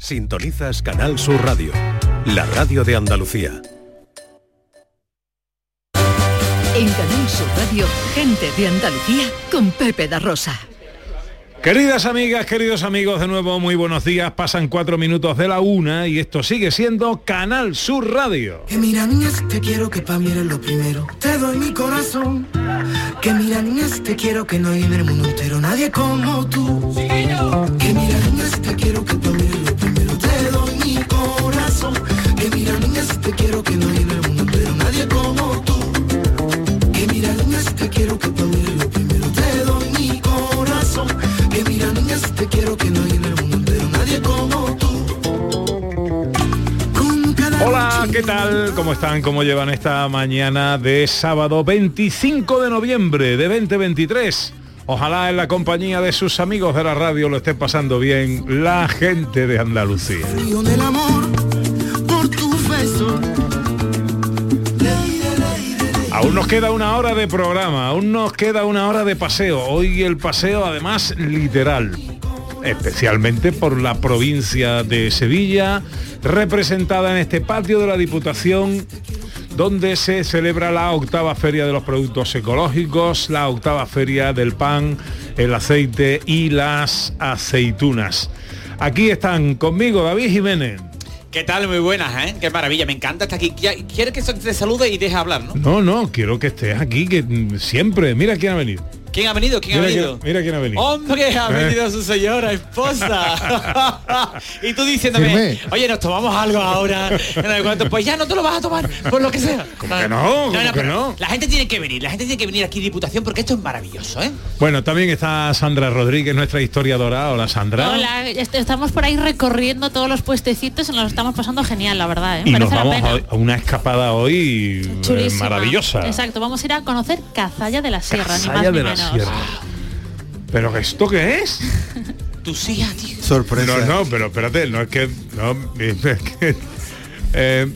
Sintonizas Canal Sur Radio, la radio de Andalucía. En Canal Sur Radio, gente de Andalucía con Pepe da Rosa. Queridas amigas, queridos amigos, de nuevo muy buenos días. Pasan cuatro minutos de la una y esto sigue siendo Canal Sur Radio. Que mira niñas, te quiero que pa' mí eres lo primero. Te doy mi corazón. Que mira niñas, te quiero que no hay en el mundo entero nadie como tú. Que mira te quiero que no hay en el mundo entero nadie como tú. Que mira niñas, te quiero que pa' mí eres lo primero. Te doy mi corazón. Que mira niñas, te quiero que no hay en el mundo entero nadie como tú. Con cada Hola, ¿qué tal? ¿Cómo están? ¿Cómo llevan esta mañana de sábado 25 de noviembre de 2023? Ojalá en la compañía de sus amigos de la radio lo esté pasando bien la gente de Andalucía. Nos queda una hora de programa, aún nos queda una hora de paseo. Hoy el paseo además literal, especialmente por la provincia de Sevilla, representada en este patio de la Diputación, donde se celebra la octava feria de los productos ecológicos, la octava feria del pan, el aceite y las aceitunas. Aquí están conmigo David Jiménez. ¿Qué tal? Muy buenas, ¿eh? Qué maravilla, me encanta estar aquí. Quiere que te salude y deje hablar, ¿no? No, no, quiero que estés aquí, que siempre. Mira quién ha venido. ¿Quién ha venido? ¿Quién Mira ha venido? mira quién ha venido. Hombre, ha ¿Eh? venido su señora esposa. y tú diciéndome, Firme. oye, nos tomamos algo ahora. No. Pues ya no te lo vas a tomar, por lo que sea. ¿Cómo que no? ¿Cómo que pero no? La gente tiene que venir, la gente tiene que venir aquí a Diputación porque esto es maravilloso, ¿eh? Bueno, también está Sandra Rodríguez, nuestra historiadora. Hola, Sandra. Hola, est- estamos por ahí recorriendo todos los puestecitos y nos lo estamos pasando genial, la verdad. ¿eh? Y nos la vamos pena. a una escapada hoy eh, Chulísima. maravillosa. Exacto, vamos a ir a conocer Cazalla de la Sierra, ni más Saya ni de la ¿Pero esto qué es? Sí, a ti. Sorpresa. No, no, pero espérate, no es que... No, es que, eh,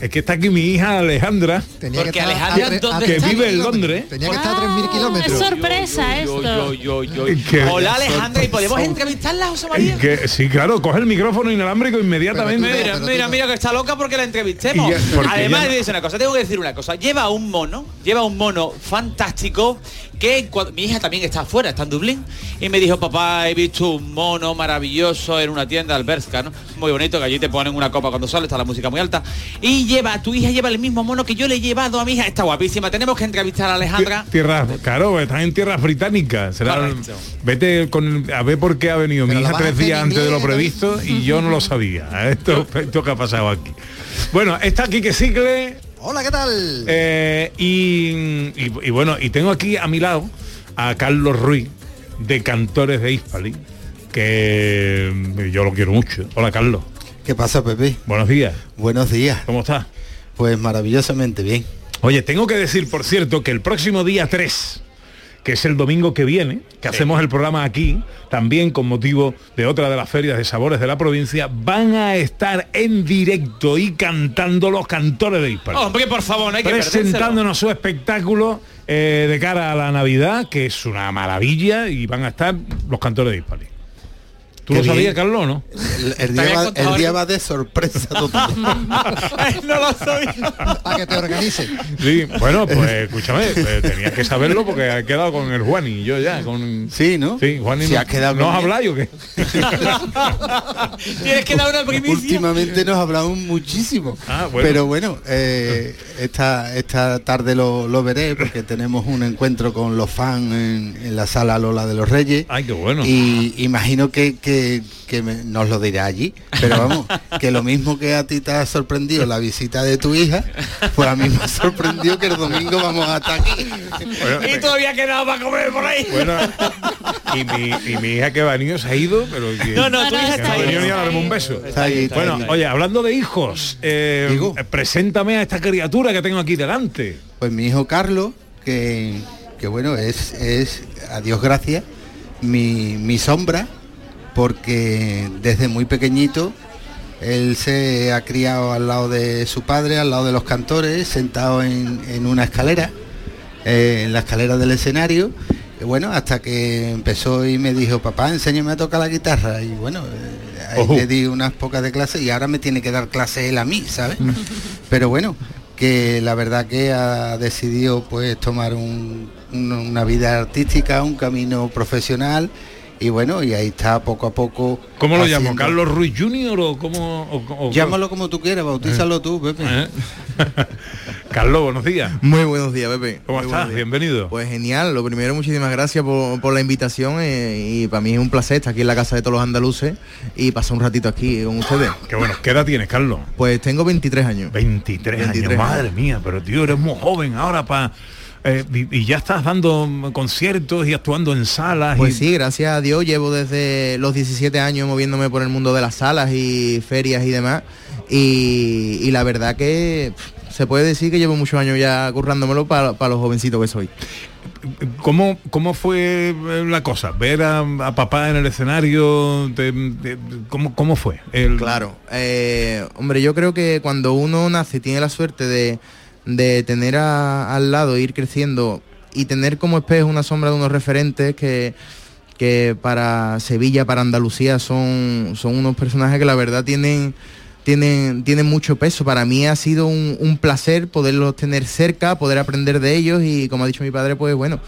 es que está aquí mi hija Alejandra, Tenía Porque que Alejandra, a tre- ¿dónde a que vive en. Londres. Tenía que estar a 3.000 Es kilómetros. sorpresa Yo, esto. yo, yo. Hola Alejandra, ¿y podemos entrevistarla, José María? que sí, claro, coge el micrófono inalámbrico inmediatamente. Pero Mira, pero mira, que está loca porque la entrevistemos. Y ya- porque Además, ya- dice una cosa, tengo que decir una cosa. Lleva un mono, lleva un mono fantástico que cua- mi hija también está afuera, está en Dublín, y me dijo, papá, he visto un mono maravilloso en una tienda alberca, ¿no? Muy bonito, que allí te ponen una copa cuando sale, está la música muy alta. Y lleva, tu hija lleva el mismo mono que yo le he llevado a mi hija, está guapísima. Tenemos que entrevistar a Alejandra. Tierras, claro, están en tierras británicas. Será, vete con, a ver por qué ha venido Pero mi hija tres días antes de lo previsto y yo no lo sabía. Esto, esto que ha pasado aquí. Bueno, está aquí que Cicle Hola, ¿qué tal? eh, y, y- y bueno, y tengo aquí a mi lado a Carlos Ruiz de Cantores de Hispali, que mm, yo lo quiero mucho. Hola Carlos, ¿Qué pasa, Pepe? buenos días, Buenos días. ¿cómo estás? Pues maravillosamente bien. Oye, tengo que decir, por cierto, que el próximo día 3, que es el domingo que viene, que hacemos el programa aquí, también con motivo de otra de las ferias de sabores de la provincia, van a estar en directo y cantando los cantores de Hispali. Hombre, por favor, no hay que perdérselo. presentándonos su espectáculo eh, de cara a la Navidad, que es una maravilla, y van a estar los cantores de Hispali. ¿Tú Qué lo sabías, bien. Carlos, no? El, día, va, contado el día algo. va de sorpresa total. no lo sabía. Para que te organice. Sí, bueno, pues escúchame, pues, tenías que saberlo porque ha quedado con el Juan y yo ya, con... Sí, ¿no? Sí, Juan y Si no, has quedado ¿no con os él. habláis o qué? Tienes que dar una primicia. Últimamente nos hablamos muchísimo. Ah, bueno. Pero bueno, eh, esta, esta tarde lo, lo veré porque tenemos un encuentro con los fans en, en la sala Lola de los Reyes. Ay, qué bueno. Y imagino que, que- que me- nos lo dirá allí. Pero vamos, que lo mismo que a ti te ha sorprendido la visita de tu hija, pues a mí me ha sorprendido que el domingo vamos a estar aquí. Bueno, Y todavía quedado para comer por ahí. bueno, y, mi, y mi hija que va a niño se ha ido, pero que, No, no, tu hija está no ha ahí, venido ni a está darme ahí. un beso. Está ahí, está Bueno, ahí. oye, hablando de hijos, eh, Digo. preséntame a esta criatura que tengo aquí delante. Pues mi hijo Carlos, que, que bueno, es, es, a Dios gracias, mi, mi sombra, porque desde muy pequeñito él se ha criado al lado de su padre, al lado de los cantores, sentado en, en una escalera, eh, en la escalera del escenario, bueno, hasta que empezó y me dijo, papá, enséñame a tocar la guitarra. Y bueno, eh, ahí le di unas pocas de clases y ahora me tiene que dar clase él a mí, ¿sabes? Pero bueno, que la verdad que ha decidido pues tomar un- un- una vida artística, un camino profesional y bueno, y ahí está poco a poco. ¿Cómo lo llamo? ¿Carlos Ruiz Jr. o cómo? o- o- Llámalo como tú quieras, bautízalo tú, Pepe. ¿Eh? Carlos, buenos días. Muy buenos días, Pepe. ¿Cómo Muy estás? Bienvenido. Pues genial, lo primero muchísimas gracias por, por la invitación eh, y para mí es un placer estar aquí en la casa de todos los andaluces y pasar un ratito aquí con ustedes. Qué bueno, ¿qué edad tienes, Carlos? Pues tengo 23 años. 23, 23 años, madre mía, pero tío, eres muy joven ahora para... y, y ya estás dando conciertos y actuando en salas. Pues y- sí, gracias a Dios llevo desde los 17 años moviéndome por el mundo de las salas y ferias y demás y, y la verdad que pff, se puede decir que llevo muchos años ya currándomelo para los jovencitos que soy. ¿Cómo, ¿Cómo fue eh, la cosa? ¿Ver a, a papá en el escenario? Te- te- ¿cómo, ¿Cómo fue? El- Claro, eh, hombre, yo creo que cuando uno nace y tiene la suerte de, de tener a- al lado, ir creciendo y tener como espejo una sombra de unos referentes que, que para Sevilla, para Andalucía son, son unos personajes que la verdad tienen, tienen, tienen mucho peso. Para mí ha sido un, un placer poderlos tener cerca, poder aprender de ellos y como ha dicho mi padre, pues bueno.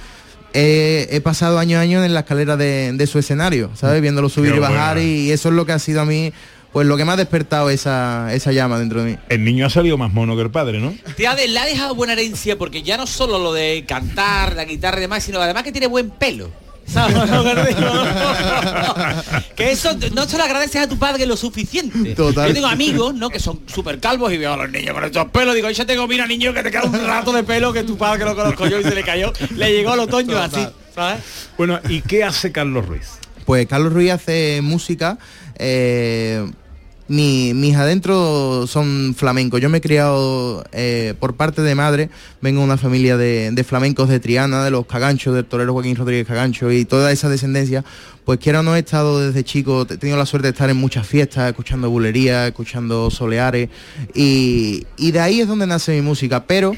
He, he pasado año a año en la escalera de, de su escenario, ¿sabes? Viéndolo subir Qué y bajar bueno. y eso es lo que ha sido a mí, pues lo que me ha despertado esa, esa llama dentro de mí. El niño ha salido más mono que el padre, ¿no? Te ha, de- le ha dejado buena herencia porque ya no solo lo de cantar, la guitarra y demás, sino además que tiene buen pelo. Que eso no se lo agradeces a tu padre lo suficiente. Total. Yo tengo amigos, ¿no? Que son súper calvos y veo a los niños con estos pelos. Digo, yo tengo, mira niño, que te queda un rato de pelo que tu padre que lo conozco yo y se le cayó. Le llegó al otoño así, ¿sabes? Bueno, ¿y qué hace Carlos Ruiz? Pues Carlos Ruiz hace música. eh, mi- mis adentros son flamencos. Yo me he criado eh, por parte de madre. Vengo de una familia de, flamencos de Triana, de los Caganchos, del torero Joaquín Rodríguez Cagancho y toda esa descendencia. Pues quiera o no he estado desde chico, he tenido la suerte de estar en muchas fiestas, escuchando bulerías, escuchando soleares. Y, y de ahí es donde nace mi música. Pero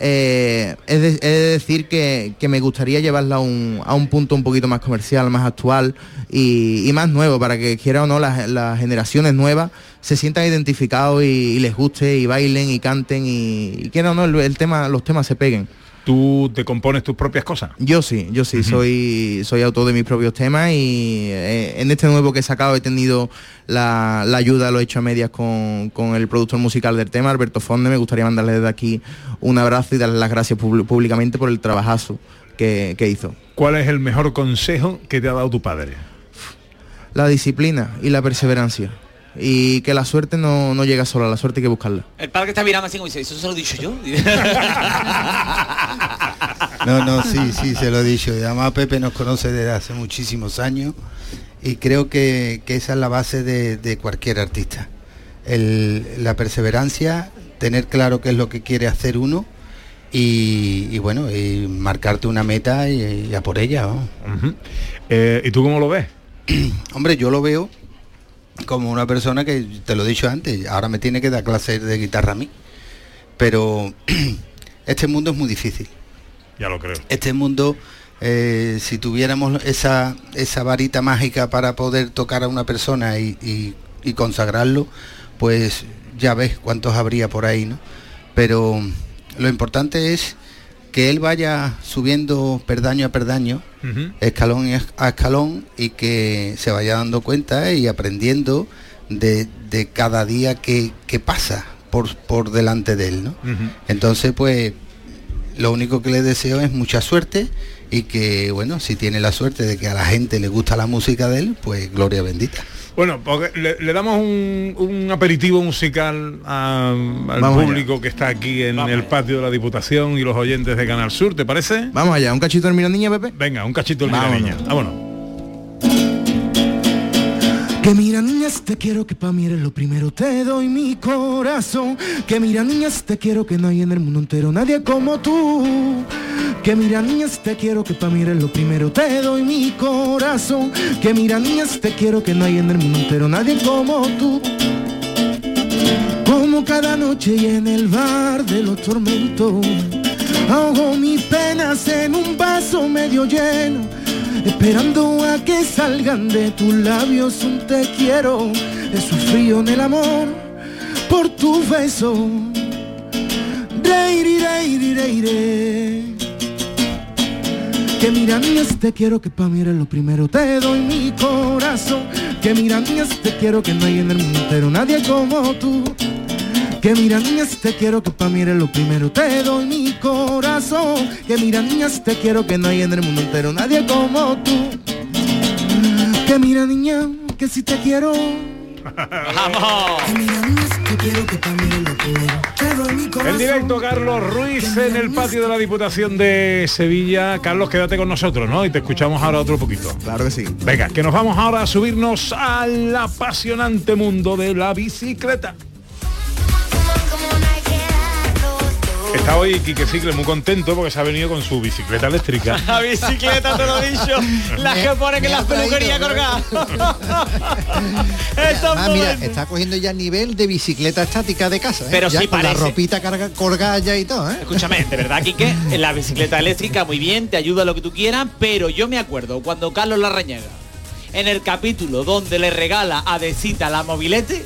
eh, es, de, es de decir que, que me gustaría llevarla a un, a un punto un poquito más comercial, más actual y, y más nuevo, para que quiera o no las, las generaciones nuevas se sientan identificados y, les guste y bailen y canten y, y quiera o no el tema, los temas se peguen. ¿Tú te compones tus propias cosas? Yo sí, yo sí, soy, soy autor de mis propios temas y eh, en este nuevo que he sacado he tenido la, la ayuda, lo he hecho a medias con, con el productor musical del tema, Alberto Fonde. Me gustaría mandarle desde aquí un abrazo y darle las gracias públi- públicamente por el trabajazo que, que hizo. ¿Cuál es el mejor consejo que te ha dado tu padre? La disciplina y la perseverancia. Y que la suerte no, no llega sola, la suerte hay que buscarla. El padre que está mirando así como dice, ¿eso se lo he dicho yo? No, no, sí, sí, se lo he dicho. Y además Pepe nos conoce desde hace muchísimos años y creo que, que esa es la base de, de cualquier artista. El- la perseverancia, tener claro qué es lo que quiere hacer uno y, y bueno, y marcarte una meta y, y a por ella. vamos. Ujú. Eh, ¿Y tú cómo lo ves? Hombre, yo lo veo como una persona que, te lo he dicho antes, ahora me tiene que dar clases de guitarra a mí. Pero este mundo es muy difícil. Ya lo creo. Este mundo, eh, si tuviéramos esa, esa varita mágica para poder tocar a una persona y, y- y consagrarlo, pues ya ves cuántos habría por ahí, ¿no? Pero lo importante es que él vaya subiendo perdaño a perdaño, escalón a escalón, y que se vaya dando cuenta y aprendiendo de, de cada día que, que pasa por, por delante de él, ¿no? Entonces, pues, lo único que le deseo es mucha suerte y que, bueno, si tiene la suerte de que a la gente le gusta la música de él, pues gloria bendita. Bueno, porque le, le damos un, un aperitivo musical a- al Vamos público que está aquí en el patio de la Diputación y los oyentes de Canal Sur, ¿te parece? Vamos allá, un cachito del Mira Niña, Pepe. Venga, un cachito del Vámonos. Niña. Vámonos. Que mira niñas te quiero que pa' mí eres lo primero. Te doy mi corazón. Que mira niñas te quiero que no hay en el mundo entero nadie como tú. Que mira niñas te quiero que pa' mí eres lo primero. Te doy mi corazón. Que mira niñas te quiero que no hay en el mundo entero nadie como tú. Como cada noche y en el bar de los tormentos. Ahogo mis penas en un vaso medio lleno, esperando a que salgan de tus labios un te quiero. He sufrido en el amor por tu beso. Reiri, reiri, reiri. Que te quiero que pa' mí eres lo primero Te doy mi corazón Que mira niñas te quiero que no hay en el mundo entero Nadie como tú que mira niñas te quiero que pa' mí eres lo primero Te doy mi corazón Que mira niñas te quiero que no hay en el mundo entero Nadie como tú Que mira niña que si te quiero ¡Vamos! Que mira niñas te quiero que pa' mí eres lo primero Te doy mi corazón En directo, Carlos Ruiz en el patio de la Diputación de Sevilla. Carlos, quédate con nosotros, ¿no? Y te escuchamos ahora otro poquito. Claro que sí. Venga, que nos vamos ahora a subirnos al apasionante mundo de la bicicleta. Está hoy Quique Cicle muy contento porque se ha venido con su bicicleta eléctrica. La bicicleta, te lo he dicho. Las que me ha las peluquerías colgadas. Ah, mira, está cogiendo ya nivel de bicicleta estática de casa. ¿eh? Pero ya sí con la parece. ropita carga, colgada ya y todo, ¿eh? Escúchame, de verdad, Quique, en la bicicleta eléctrica muy bien, te ayuda lo que tú quieras, pero yo me acuerdo cuando Carlos Larrañaga, en el capítulo donde le regala a Decita la mobilete,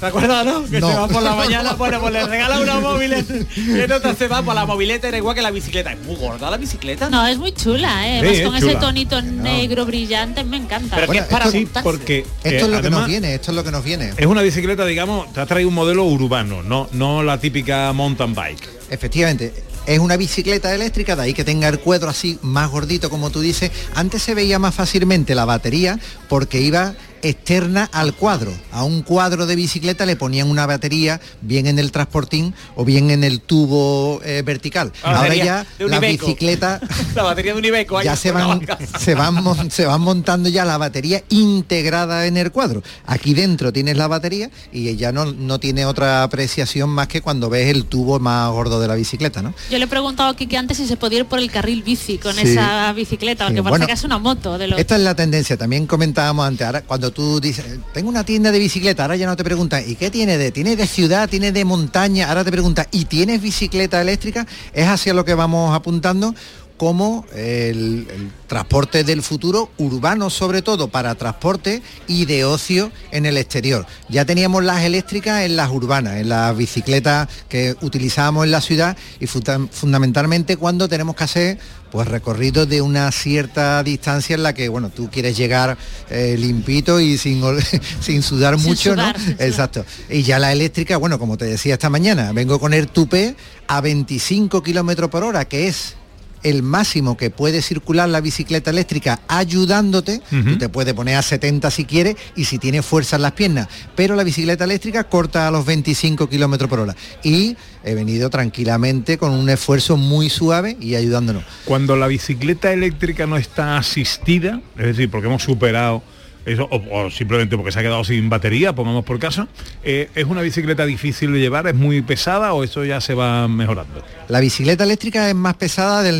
¿te acuerdas, no? Que No. se va por la mañana, bueno, pues le regala una mobilete. Y entonces se va por la mobilete, era igual que la bicicleta. Es muy gorda la bicicleta. No, es muy chula, ¿eh? Sí, Vas es con chula. ese tonito negro brillante, me encanta. Pero Bueno, que es para esto- Sí, porque Esto eh, es lo que nos viene, esto es lo que nos viene. es una bicicleta, digamos, te ha traído un modelo urbano, no, no la típica mountain bike. Efectivamente, es una bicicleta eléctrica, de ahí que tenga el cuadro así más gordito, como tú dices. Antes se veía más fácilmente la batería porque iba externa al cuadro. A un cuadro de bicicleta le ponían una batería bien en el transportín o bien en el tubo eh, vertical. La Ahora ya las Iveco. bicicletas La batería de un Iveco. ahí ya se van, se, van, se van montando ya la batería integrada en el cuadro. Aquí dentro tienes la batería y ya no, no tiene otra apreciación más que cuando ves el tubo más gordo de la bicicleta, ¿no? Yo le he preguntado a Kike antes si se podía ir por el carril bici con Sí. esa bicicleta, Sí, porque parece bueno, que es una moto de los... Esta es la tendencia, también comentábamos antes, ahora cuando tú dices, tengo una tienda de bicicleta, ahora ya no te preguntan, ¿y qué tiene de? ¿Tiene de ciudad? ¿Tiene de montaña? Ahora te preguntan, ¿y tienes bicicleta eléctrica? Es hacia lo que vamos apuntando como el, el transporte del futuro, urbano sobre todo, para transporte y de ocio en el exterior. Ya teníamos las eléctricas en las urbanas, en las bicicletas que utilizábamos en la ciudad y funda- fundamentalmente cuando tenemos que hacer pues recorridos de una cierta distancia en la que bueno tú quieres llegar eh, limpito y sin, sudar Sin mucho sudar, no sin sudar. exacto y ya la eléctrica bueno como te decía esta mañana vengo con el tupé a 25 kilómetros por hora que es el máximo que puede circular la bicicleta eléctrica ayudándote, tú te puedes poner a 70 si quieres y si tienes fuerza en las piernas, pero la bicicleta eléctrica corta a los 25 kilómetros por hora. Y he venido tranquilamente con un esfuerzo muy suave y ayudándonos. Cuando la bicicleta eléctrica no está asistida, es decir, porque hemos superado eso, o, simplemente porque se ha quedado sin batería, pongamos por caso, eh, ¿es una bicicleta difícil de llevar? ¿Es muy pesada o eso ya se va mejorando? La bicicleta eléctrica es más pesada del,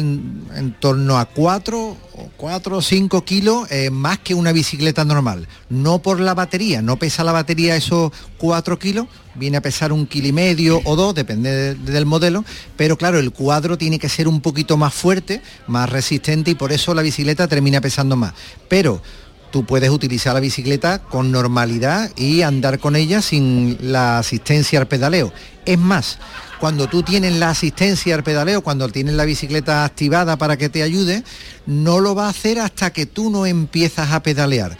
en torno a 4 o 4 o 5 kilos eh, más que una bicicleta normal. No por la batería, no pesa la batería esos 4 kilos, viene a pesar un kilo y medio o dos, depende de- del modelo, pero claro, el cuadro tiene que ser un poquito más fuerte, más resistente y por eso la bicicleta termina pesando más. Pero tú puedes utilizar la bicicleta con normalidad y andar con ella sin la asistencia al pedaleo. Es más, cuando tú tienes la asistencia al pedaleo, cuando tienes la bicicleta activada para que te ayude, no lo va a hacer hasta que tú no empiezas a pedalear.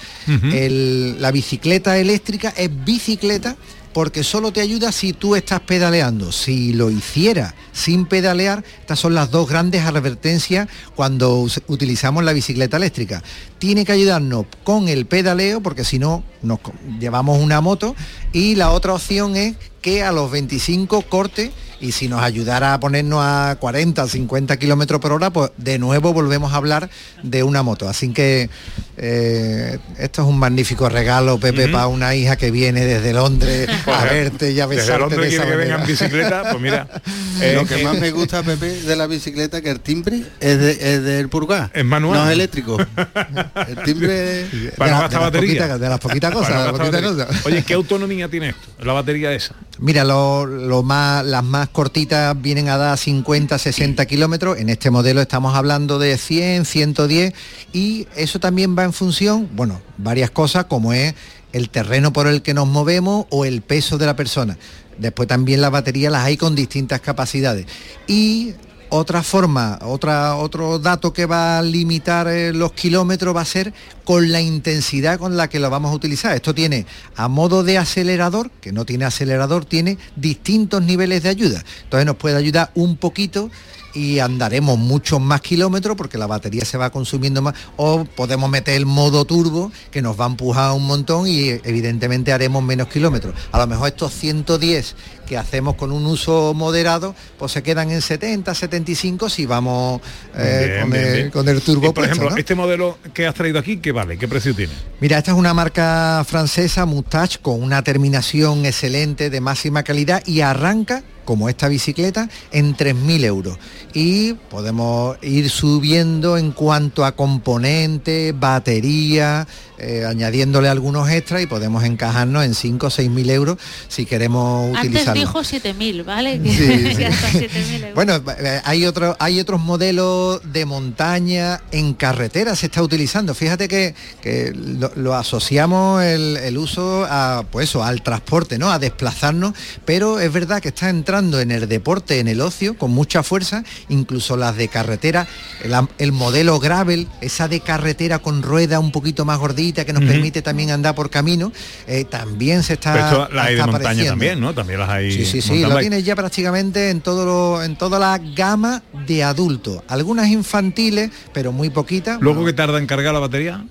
El- la bicicleta eléctrica es bicicleta porque solo te ayuda si tú estás pedaleando. Si lo hiciera sin pedalear, estas son las dos grandes advertencias cuando utilizamos la bicicleta eléctrica. Tiene que ayudarnos con el pedaleo, porque si no, nos llevamos una moto. Y la otra opción es que a los 25 corte y si nos ayudara a ponernos a 40, 50 kilómetros por hora, pues de nuevo volvemos a hablar de una moto. Así que eh, esto es un magnífico regalo, Pepe, para una hija que viene desde Londres a verte y a Desde besarte Londres de esa quiere que venga en bicicleta, pues mira. eh, Lo que eh, más me gusta, Pepe, de la bicicleta, que el timbre es, de, es del purgar. Es manual. No es eléctrico. El timbre... Para no de, las poquitas- de las poquitas cosas, Para no de las gastar poquitas batería. cosas. Oye, ¿qué autonomía tiene esto? La batería esa. Mira, lo, lo más, las más cortitas vienen a dar 50, 60 kilómetros. En este modelo estamos hablando de 100, 110 y eso también va en función, bueno, varias cosas como es el terreno por el que nos movemos o el peso de la persona. Después también las baterías las hay con distintas capacidades. Y otra forma, otra, otro dato que va a limitar eh, los kilómetros va a ser con la intensidad con la que lo vamos a utilizar. Esto tiene a modo de acelerador, que no tiene acelerador, tiene distintos niveles de ayuda. Entonces nos puede ayudar un poquito y andaremos muchos más kilómetros porque la batería se va consumiendo más o podemos meter el modo turbo que nos va a empujar un montón y evidentemente haremos menos kilómetros. A lo mejor estos 110 que hacemos con un uso moderado pues se quedan en 70, 75 si vamos eh, Bien, con, bien, el, bien. con el turbo. Y, por puesto, ejemplo, ¿no? este modelo que has traído aquí, ¿qué vale? ¿Qué precio tiene? Mira, esta es una marca francesa, Moustache, con una terminación excelente de máxima calidad y arranca como esta bicicleta en 3.000 euros. Y podemos ir subiendo en cuanto a componentes, batería, eh, añadiéndole algunos extras y podemos encajarnos en 5 o 6.000 euros si queremos Antes utilizarlo. dijo 7.000, ¿vale? Que, Sí, sí. que hasta 7.000 euros. Bueno, eh, hay, otro, hay otros modelos de montaña en carretera se está utilizando. Fíjate que, que lo, lo asociamos el, el uso a, pues eso, al transporte, ¿no? A desplazarnos, pero es verdad que está entrando en el deporte, en el ocio, con mucha fuerza, incluso las de carretera, el, el modelo gravel, esa de carretera con rueda un poquito más gordita que nos permite también andar por camino, eh, también se está. Pero esto la hay de montaña apareciendo. también, ¿no? También las hay. Sí, sí, sí, lo tienes ya prácticamente en todo lo- en toda la gama de adultos. Algunas infantiles, pero muy poquitas. Luego que tarda en cargar la batería.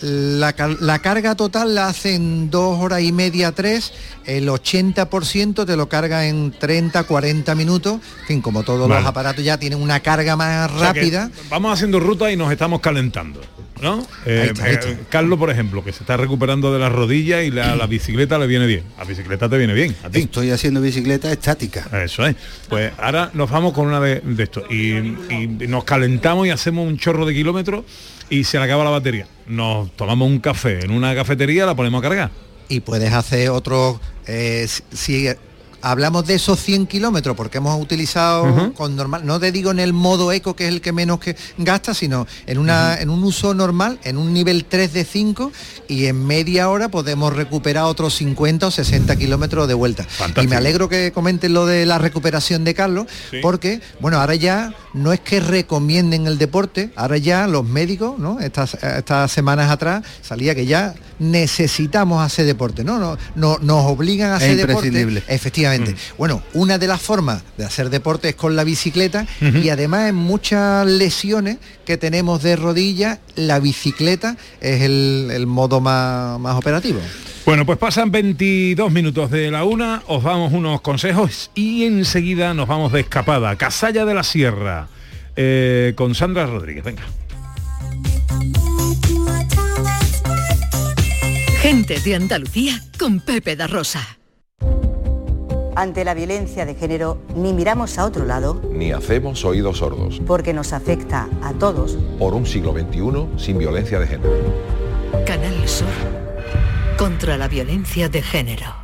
La, car- la carga total la hace en dos horas y media, tres. El 80% te lo carga en 30, 40 minutos. En fin, como todos Vale. los aparatos ya tienen una carga más O sea que rápida. vamos haciendo ruta y nos estamos calentando. ¿No? Eh, está, eh, Carlos, por ejemplo, que se está recuperando de las rodillas y la, la bicicleta le viene bien. La bicicleta te viene bien, a ti. Estoy haciendo bicicleta estática. Eso es. Pues ahora nos vamos con una de, de esto. Y, y nos calentamos y hacemos un chorro de kilómetros y se le acaba la batería. Nos tomamos un café en una cafetería, la ponemos a cargar. y puedes hacer otros eh, si hablamos de esos 100 kilómetros porque hemos utilizado con normal no te digo en el modo eco que es el que menos que gasta sino en una en un uso normal en un nivel 3 de 5 y en media hora podemos recuperar otros 50 o 60 kilómetros de vuelta. Y me alegro que comenten lo de la recuperación de Carlos Sí. porque bueno ahora ya no es que recomienden el deporte ahora ya los médicos no estas, estas semanas atrás salía que ya necesitamos hacer deporte no no, no nos obligan a Es hacer deporte imprescindible. efectivamente bueno una de las formas de hacer deporte es con la bicicleta y además en muchas lesiones que tenemos de rodilla la bicicleta es el, el modo más, más operativo Bueno, pues pasan 22 minutos de la una, os damos unos consejos y enseguida nos vamos de escapada. Casalla de la Sierra, eh, con Sandra Rodríguez. Venga. Gente de Andalucía con Pepe da Rosa. Ante la violencia de género, ni miramos a otro lado Ni hacemos oídos sordos. porque nos afecta a todos. Por un siglo XXI sin violencia de género. Canal Sur. Contra la violencia de género.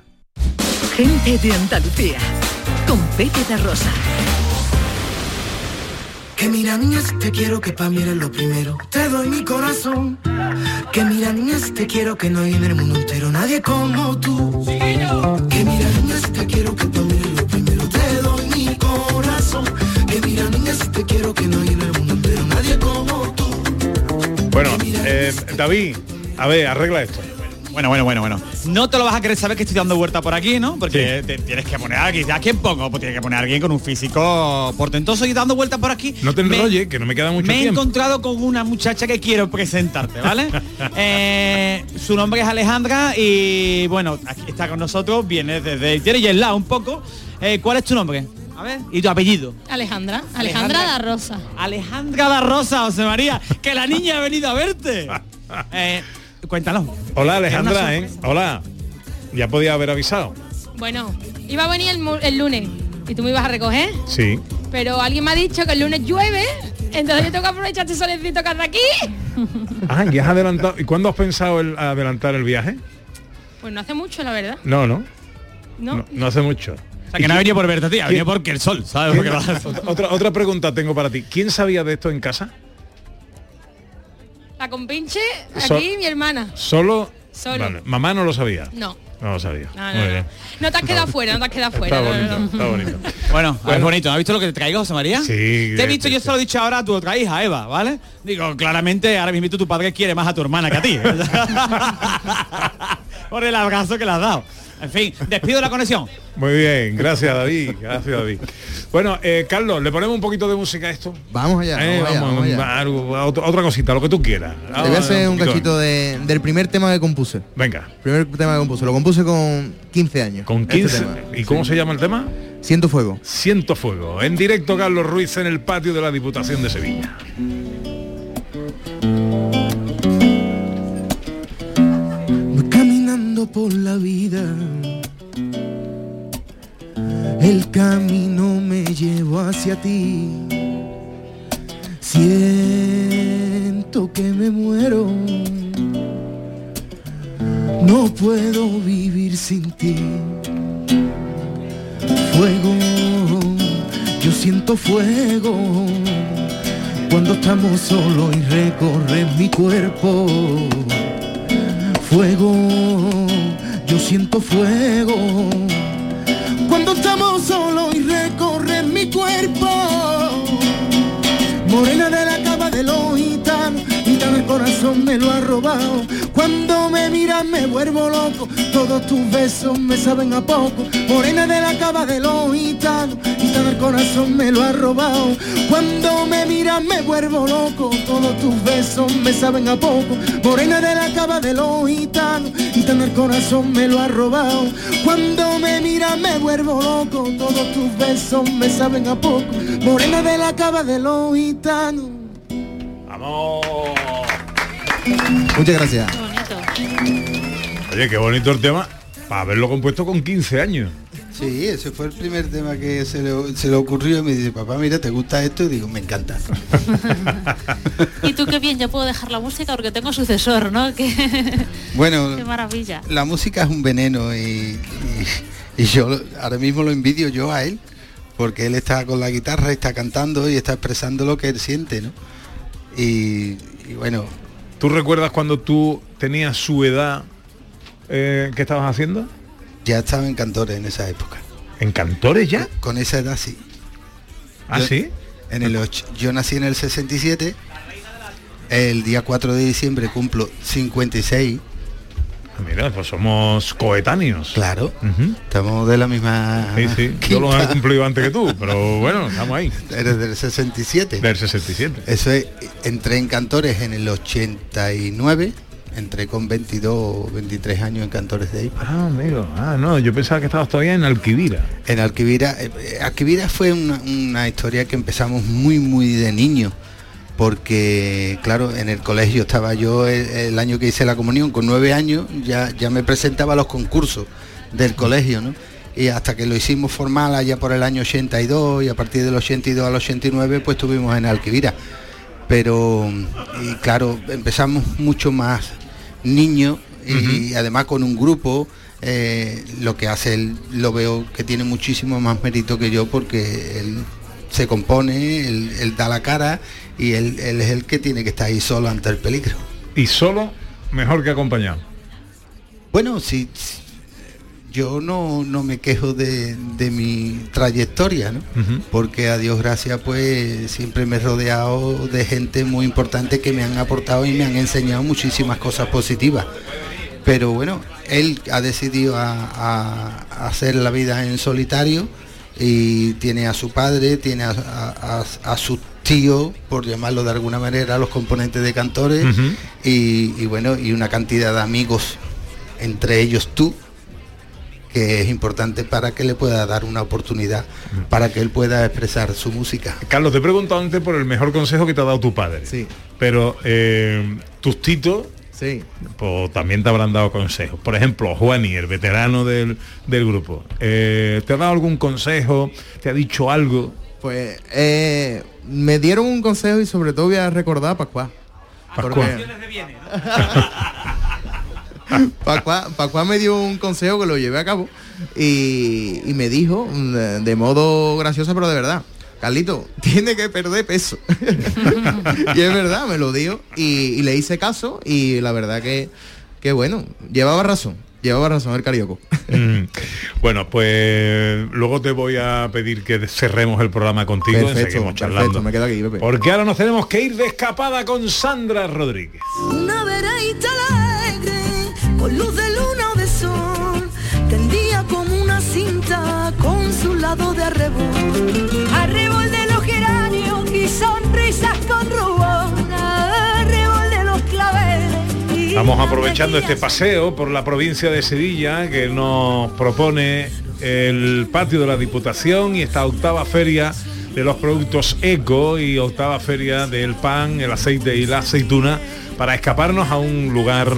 Gente de Andalucía con Pepe da Rosa. Que mira niñas, te quiero que pa' mí eres lo primero. Te doy mi corazón. Que mira niñas, te quiero que no hay en el mundo entero nadie como tú. Que mira niñas, te quiero que pa' mí eres lo primero. Te doy mi corazón. Que mira niñas, te quiero que no hay en el mundo entero nadie como tú. Bueno, eh, David, a ver, arregla esto. Bueno, bueno, bueno, bueno. No te lo vas a querer saber que estoy dando vuelta por aquí, ¿no? Porque te tienes que poner a alguien. ¿A quién pongo? Pues tienes que poner a alguien con un físico portentoso y dando vuelta por aquí. No te Me- enrolles, que no me queda mucho me he encontrado con una muchacha que quiero presentarte, ¿vale? Eh, su nombre es Alejandra y bueno, aquí está con nosotros, viene desde lado un poco. Eh, ¿Cuál es tu nombre? A ver, y tu apellido. Alejandra, Alejandra. Alejandra da Rosa. Alejandra da Rosa, José María, que la niña ha venido a verte. Eh, cuéntanos. Hola Alejandra, ¿eh? Hola. Ya podía haber avisado. Bueno, iba a venir el, lunes y tú me ibas a recoger, Sí. pero alguien me ha dicho que el lunes llueve, entonces yo tengo que aprovechar este solecito que anda aquí. Ah, ya has adelantado. ¿Y cuándo has pensado el adelantar el viaje? Pues no hace mucho, la verdad. No, no. No. No, no hace mucho. O sea, que no ha venido por verte a ti, ha venido porque el sol, ¿sabes? Porque va- otra, otra pregunta tengo para ti. ¿Quién sabía de esto en casa? La compinche, aquí So- mi hermana. Solo. Solo. Vale, Mamá no lo sabía. No. No lo sabía. No, no, Muy no. bien. No te has quedado fuera, no te has quedado fuera. Está no, no, bonito, no. está bonito. Bueno, es bonito. ¿Has visto lo que te traigo, José María? Sí. Te he visto, yo se lo he dicho ahora a tu otra hija, Eva, ¿vale? Digo, claramente ahora mismo tu padre quiere más a tu hermana que a ti. ¿eh? Por el abrazo que le has dado. En fin, despido la conexión. Muy bien, gracias David, gracias David. Bueno, eh, Carlos, ¿le ponemos un poquito de música a esto? Vamos allá, Eh, vamos allá, vamos, vamos allá. a- algo- a otra, otra cosita, lo que tú quieras. Te voy a hacer un cachito de- del primer tema que compuse. Venga. Primer tema que compuse. Lo compuse con 15 años. Con este 15. tema. ¿Y cómo se llama el tema? Siento fuego. Siento fuego. En directo Carlos Ruiz en el patio de la Diputación de Sevilla. Por la vida. El camino me llevó hacia ti. Siento que me muero. No puedo vivir sin ti. Fuego, yo siento fuego. Cuando estamos solos y recorres mi cuerpo fuego, yo siento fuego. Cuando estamos solos y recorren mi cuerpo, morena de la cama de los gitanos, gitano el corazón me lo ha robado. Cuando me miras me vuelvo loco, todos tus besos me saben a poco. Morena de la cama de los gitanos, gitano el corazón me lo ha robado. Cuando me miras me vuelvo loco, todos tus besos me saben a poco. Morena de la cava de los gitanos, gitano el corazón me lo ha robado. Cuando me miras me vuelvo loco, todos tus besos me saben a poco. Morena de la cava de los gitanos. Vamos. Muchas gracias. Oye, qué bonito el tema. Para haberlo compuesto con 15 años. Sí, ese fue el primer tema que se le, se le ocurrió y me dice, papá, mira, ¿te gusta esto? Y digo, me encanta. Y tú qué bien, ya puedo dejar la música porque tengo sucesor, ¿no? Que... Bueno, qué maravilla. la música es un veneno y, y- y yo ahora mismo lo envidio yo a él, porque él está con la guitarra, está cantando y está expresando lo que él siente, ¿no? Y, y bueno, ¿Tú recuerdas cuando tú tenías su edad eh, que estabas haciendo? ya estaba en Cantores en esa época. ¿En Cantores ya? Con esa edad sí. ¿Ah, Yo- sí? En el och- yo nací en el 67, el día 4 de diciembre cumplo 56. Mira, pues somos coetáneos. Claro. Estamos de la misma. Sí, sí. Yo lo he quinta. cumplido antes que tú, pero bueno, estamos ahí. Eres del 67. Del 67. Eso es, entré en Cantores en el 89, entré con 22, 23 años en Cantores de ahí. Ah, amigo. Ah, no, yo pensaba que estabas todavía en Alquivira. En Alquivira, eh, eh, Alquivira fue una, una historia que empezamos muy, muy de niño, porque claro, en el colegio estaba yo el, el año que hice la comunión, con nueve años, ya, ya me presentaba a los concursos del colegio, ¿no? Y hasta que lo hicimos formal allá por el año 82 y a partir del 82 al 89 pues estuvimos en Alquivira. Pero, y claro, empezamos mucho más niños y además con un grupo, eh, lo que hace él lo veo que tiene muchísimo más mérito que yo porque él se compone, él, él da la cara y él, él es el que tiene que estar ahí solo ante el peligro. Y solo mejor que acompañado. Bueno, sí, yo no, no me quejo de, de mi trayectoria, ¿no? Porque a Dios gracias pues siempre me he rodeado de gente muy importante que me han aportado y me han enseñado muchísimas cosas positivas. pero bueno, él ha decidido a, a- a hacer la vida en solitario y tiene a su padre, tiene a, a- a- a sus tíos, por llamarlo de alguna manera, a los componentes de cantores y bueno, y una cantidad de amigos, entre ellos tú, que es importante para que le pueda dar una oportunidad, para que él pueda expresar su música. Carlos, te he preguntado antes por el mejor consejo que te ha dado tu padre. Sí. Pero eh, tus titos Sí. pues, también te habrán dado consejos. Por ejemplo, Juani, el veterano del, del grupo. eh, ¿Te ha dado algún consejo? ¿Te ha dicho algo? Pues eh, me dieron un consejo y sobre todo voy a recordar a Pascuá. Pascuá. Pascuá, Pascuá me dio un consejo que lo llevé a cabo y, y me dijo mm, de, de modo gracioso pero de verdad. Carlito, tiene que perder peso. y es verdad, me lo dijo y, y le hice caso y la verdad que, que bueno, llevaba razón, llevaba razón el carioco. Mm. Bueno, pues luego te voy a pedir que cerremos el programa contigo y Perfecto, seguimos perfecto, charlando. me quedo aquí, Pepe. Porque ahora nos tenemos que ir de escapada con Sandra Rodríguez. Una veredita alegre, con luz de luna o de sol, tendía como una cinta con su lado de arrebol. Arrebol de los geranios y sonrisas con rubor, Estamos aprovechando este paseo por la provincia de Sevilla que nos propone el patio de la Diputación y esta octava feria de los productos eco y octava feria del pan, el aceite y la aceituna para escaparnos a un lugar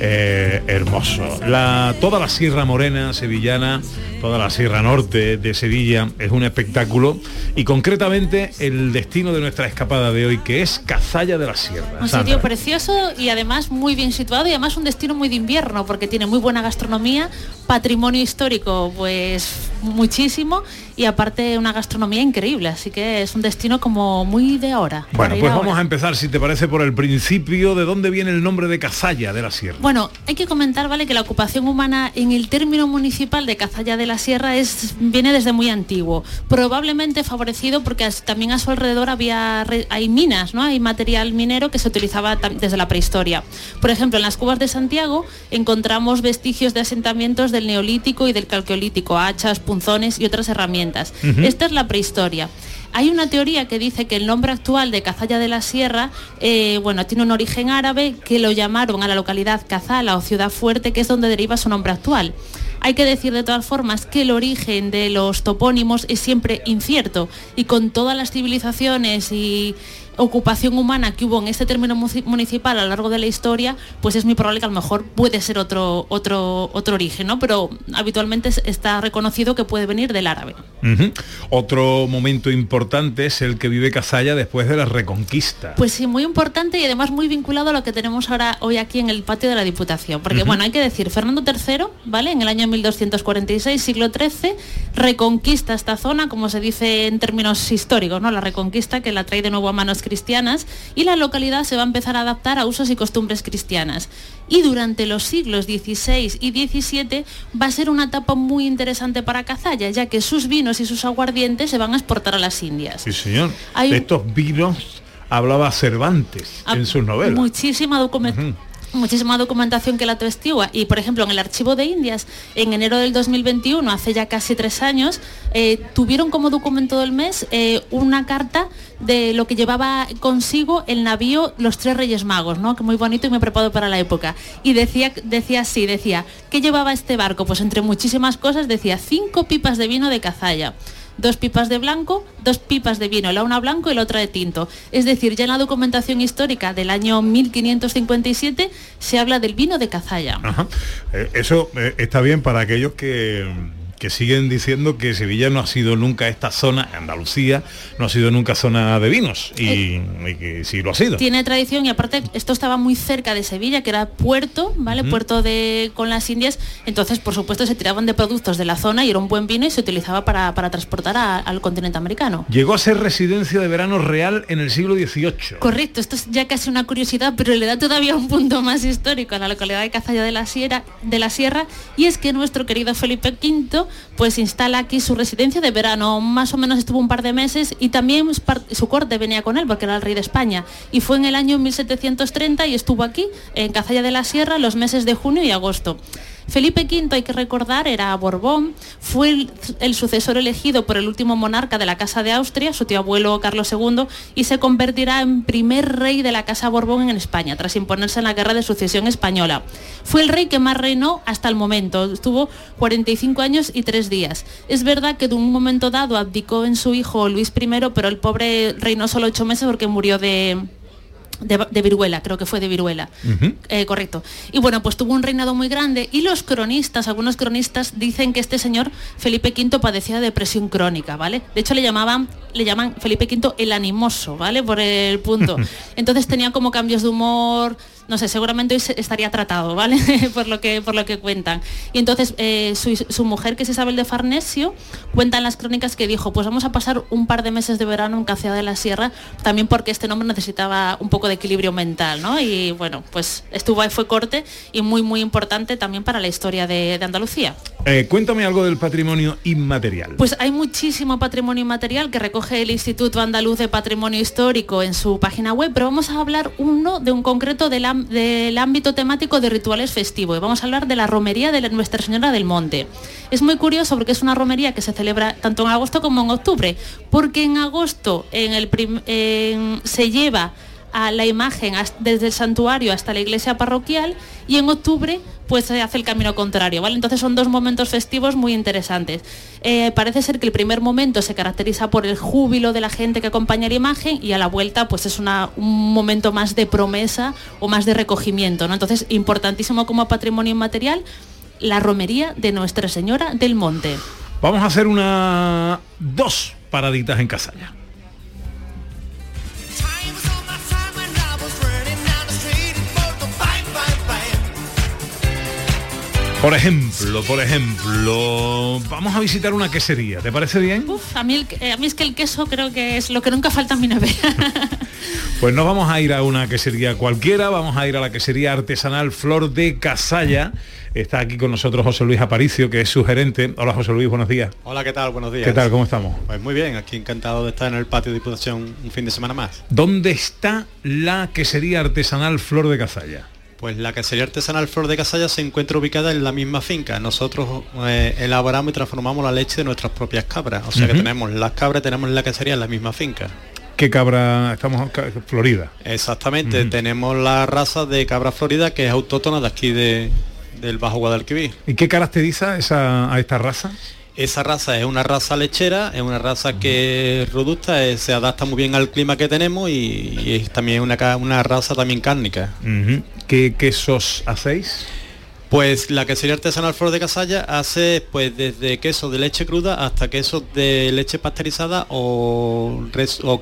eh, hermoso. La, toda la Sierra Morena sevillana, toda la Sierra Norte de Sevilla es un espectáculo y concretamente el destino de nuestra escapada de hoy que es Cazalla de la Sierra. Un Sandra. sitio precioso y además muy bien situado y además un destino muy de invierno porque tiene muy buena gastronomía, patrimonio histórico pues muchísimo y aparte una gastronomía increíble, así que es un destino como muy de ahora. Bueno, pues ahora. vamos a empezar, si te parece, por el principio, de dónde viene el nombre de Cazalla de la Sierra. Bueno, hay que comentar, ¿vale? Que la ocupación humana en el término municipal de Cazalla de la Sierra es, viene desde muy antiguo. Probablemente favorecido porque también a su alrededor había hay minas, ¿no? Hay material minero que se utilizaba desde la prehistoria. Por ejemplo, en las cubas de Santiago encontramos vestigios de asentamientos del neolítico y del calcolítico, hachas, punzones y otras herramientas. Esta es la prehistoria. Hay una teoría que dice que el nombre actual de Cazalla de la Sierra, eh, bueno, tiene un origen árabe que lo llamaron a la localidad Cazala o Ciudad Fuerte, que es donde deriva su nombre actual. Hay que decir de todas formas que el origen de los topónimos es siempre incierto y con todas las civilizaciones y ocupación humana que hubo en este término municipal a lo largo de la historia, pues es muy probable que a lo mejor puede ser otro, otro, otro origen, ¿no? Pero habitualmente es- está reconocido que puede venir del árabe. Otro momento importante es el que vive Cazalla después de la Reconquista. Pues sí, muy importante y además muy vinculado a lo que tenemos ahora hoy aquí en el patio de la Diputación. Porque bueno, hay que decir, Fernando III, ¿vale? En el año 1246, siglo XIII, reconquista esta zona, como se dice en términos históricos, ¿no? La reconquista que la trae de nuevo a manos cristianas y la localidad se va a empezar a adaptar a usos y costumbres cristianas. Y durante los siglos XVI y XVII va a ser una etapa muy interesante para Cazalla, ya que sus vinos y sus aguardientes se van a exportar a las Indias. Sí, señor. Hay- De estos vinos hablaba Cervantes Ah, en sus novelas. Muchísima documentación. Muchísima documentación que la atestigua. Y por ejemplo en el archivo de Indias en enero del 2021 hace ya casi tres años eh, tuvieron como documento del mes eh, una carta de lo que llevaba consigo el navío los tres Reyes Magos no que muy bonito y muy preparado para la época. Y decía decía así decía ¿qué llevaba este barco? pues entre muchísimas cosas decía cinco pipas de vino de cazalla dos pipas de blanco, dos pipas de vino, la una blanco y la otra de tinto. Es decir, ya en la documentación histórica del año 1557 se habla del vino de Cazalla. Eh, eso eh, está bien para aquellos que, que siguen diciendo que Sevilla no ha sido nunca esta zona, Andalucía, no ha sido nunca zona de vinos y, y que sí lo ha sido. Tiene tradición y aparte esto estaba muy cerca de Sevilla, que era puerto, ¿vale? Puerto de con las Indias. Entonces, por supuesto, se tiraban de productos de la zona y era un buen vino y se utilizaba para, para transportar a- al continente americano. Llegó a ser residencia de verano real en el siglo XVIII. Correcto, esto es ya casi una curiosidad, pero le da todavía un punto más histórico a la localidad de Cazalla de la Sierra, de la Sierra y es que nuestro querido Felipe V pues instala aquí su residencia de verano. Más o menos estuvo un par de meses y también su corte venía con él porque era el rey de España. Y fue en el año 1730 y estuvo aquí, en Cazalla de la Sierra, los meses de junio y agosto. Felipe V, hay que recordar, era Borbón, fue el, sucesor elegido por el último monarca de la Casa de Austria, su tío abuelo Carlos II, y se convertirá en primer rey de la Casa Borbón en España, tras imponerse en la Guerra de Sucesión Española. Fue el rey que más reinó hasta el momento, estuvo 45 años y 3 días. Es verdad que de un momento dado abdicó en su hijo Luis I, pero el pobre reinó solo 8 meses porque murió de, de, viruela, creo que fue de viruela, eh, correcto. Y bueno, pues tuvo un reinado muy grande y los cronistas, algunos cronistas dicen que este señor Felipe V padecía de depresión crónica, ¿vale? De hecho le llamaban, le llaman Felipe V el animoso, ¿vale? Por el punto. Entonces tenía como cambios de humor, no sé, seguramente hoy estaría tratado, ¿vale? por, lo que, por lo que cuentan. Y entonces eh, su, mujer, que es Isabel de Farnesio, cuenta en las crónicas que dijo, pues vamos a pasar un par de meses de verano en Cacea de la Sierra, también porque este nombre necesitaba un poco de equilibrio mental, ¿no? Y bueno, pues estuvo ahí, fue corte y muy, muy importante también para la historia de, Andalucía. Eh, cuéntame algo del patrimonio inmaterial. Pues hay muchísimo patrimonio inmaterial que recoge el Instituto Andaluz de Patrimonio Histórico en su página web, pero vamos a hablar uno de un concreto de la del ámbito temático de rituales festivos. Y vamos a hablar de la romería de Nuestra Señora del Monte. Es muy curioso porque es una romería que se celebra tanto en agosto como en octubre, porque en agosto se lleva a la imagen desde el santuario hasta la iglesia parroquial y en octubre pues se hace el camino contrario, ¿vale? Entonces son dos momentos festivos muy interesantes. Eh, parece ser que el primer momento se caracteriza por el júbilo de la gente que acompaña la imagen y a la vuelta pues es un momento más de promesa o más de recogimiento, ¿no? Entonces importantísimo como patrimonio inmaterial la romería de Nuestra Señora del Monte. Vamos a hacer una dos paraditas en Casalla. Por ejemplo, por ejemplo, vamos a visitar una quesería, ¿te parece bien? Uf, a mí, eh, a mí es que el queso creo que es lo que nunca falta en mi nevera. Pues no vamos a ir a una quesería cualquiera, vamos a ir a la quesería artesanal Flor de Casalla. Está aquí con nosotros José Luis Aparicio, que es su gerente. Hola José Luis, buenos días. Hola, ¿qué tal? Buenos días. ¿Qué tal? ¿Cómo estamos? Pues muy bien, aquí encantado de estar en el patio de Diputación un fin de semana más. ¿Dónde está la quesería artesanal Flor de Casalla? Pues la quesería artesanal Flor de Casalla se encuentra ubicada en la misma finca. Nosotros eh, elaboramos y transformamos la leche de nuestras propias cabras. O sea que tenemos las cabras, tenemos la quesería en la misma finca. ¿Qué cabra estamos? Florida. Exactamente, tenemos la raza de cabra florida que es autóctona de aquí de, del Bajo Guadalquivir. ¿Y qué caracteriza esa, a esta raza? Esa raza es una raza lechera, es una raza que es robusta, eh, se adapta muy bien al clima que tenemos y, es también una, una raza también cárnica. ¿Qué quesos hacéis? Pues la quesería artesanal Flor de Casalla hace pues desde quesos de leche cruda hasta quesos de leche pasteurizada o,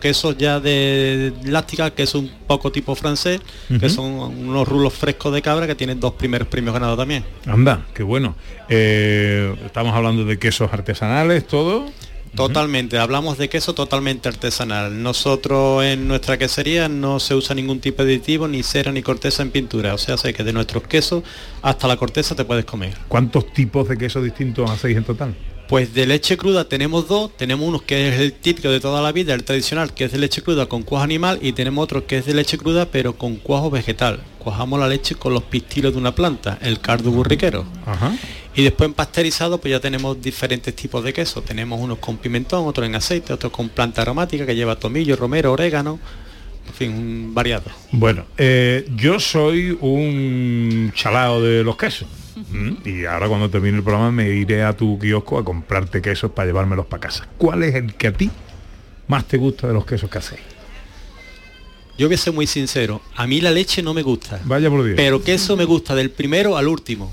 quesos ya de láctica, que es un poco tipo francés, que son unos rulos frescos de cabra que tienen dos primeros premios ganados también. Anda, qué bueno. Eh, estamos hablando de quesos artesanales, todo. Totalmente, hablamos de queso totalmente artesanal. Nosotros en nuestra quesería no se usa ningún tipo de aditivo, ni cera ni corteza en pintura. O sea, sé que de nuestros quesos hasta la corteza te puedes comer. ¿Cuántos tipos de quesos distintos hacéis en total? Pues de leche cruda tenemos dos, tenemos uno que es el típico de toda la vida, el tradicional, que es de leche cruda con cuajo animal, y tenemos otro que es de leche cruda pero con cuajo vegetal. Cuajamos la leche con los pistilos de una planta, el cardo burriquero. Y después en pasteurizado pues ya tenemos diferentes tipos de queso. Tenemos unos con pimentón, otros en aceite, otros con planta aromática que lleva tomillo, romero, orégano, en fin, un variado. Bueno, eh, yo soy un chalao de los quesos. Y ahora cuando termine el programa me iré a tu kiosco a comprarte quesos para llevármelos para casa. ¿Cuál es el que a ti más te gusta de los quesos que hacéis? Yo voy a ser muy sincero, a mí la leche no me gusta. Vaya por Dios. Pero queso me gusta del primero al último.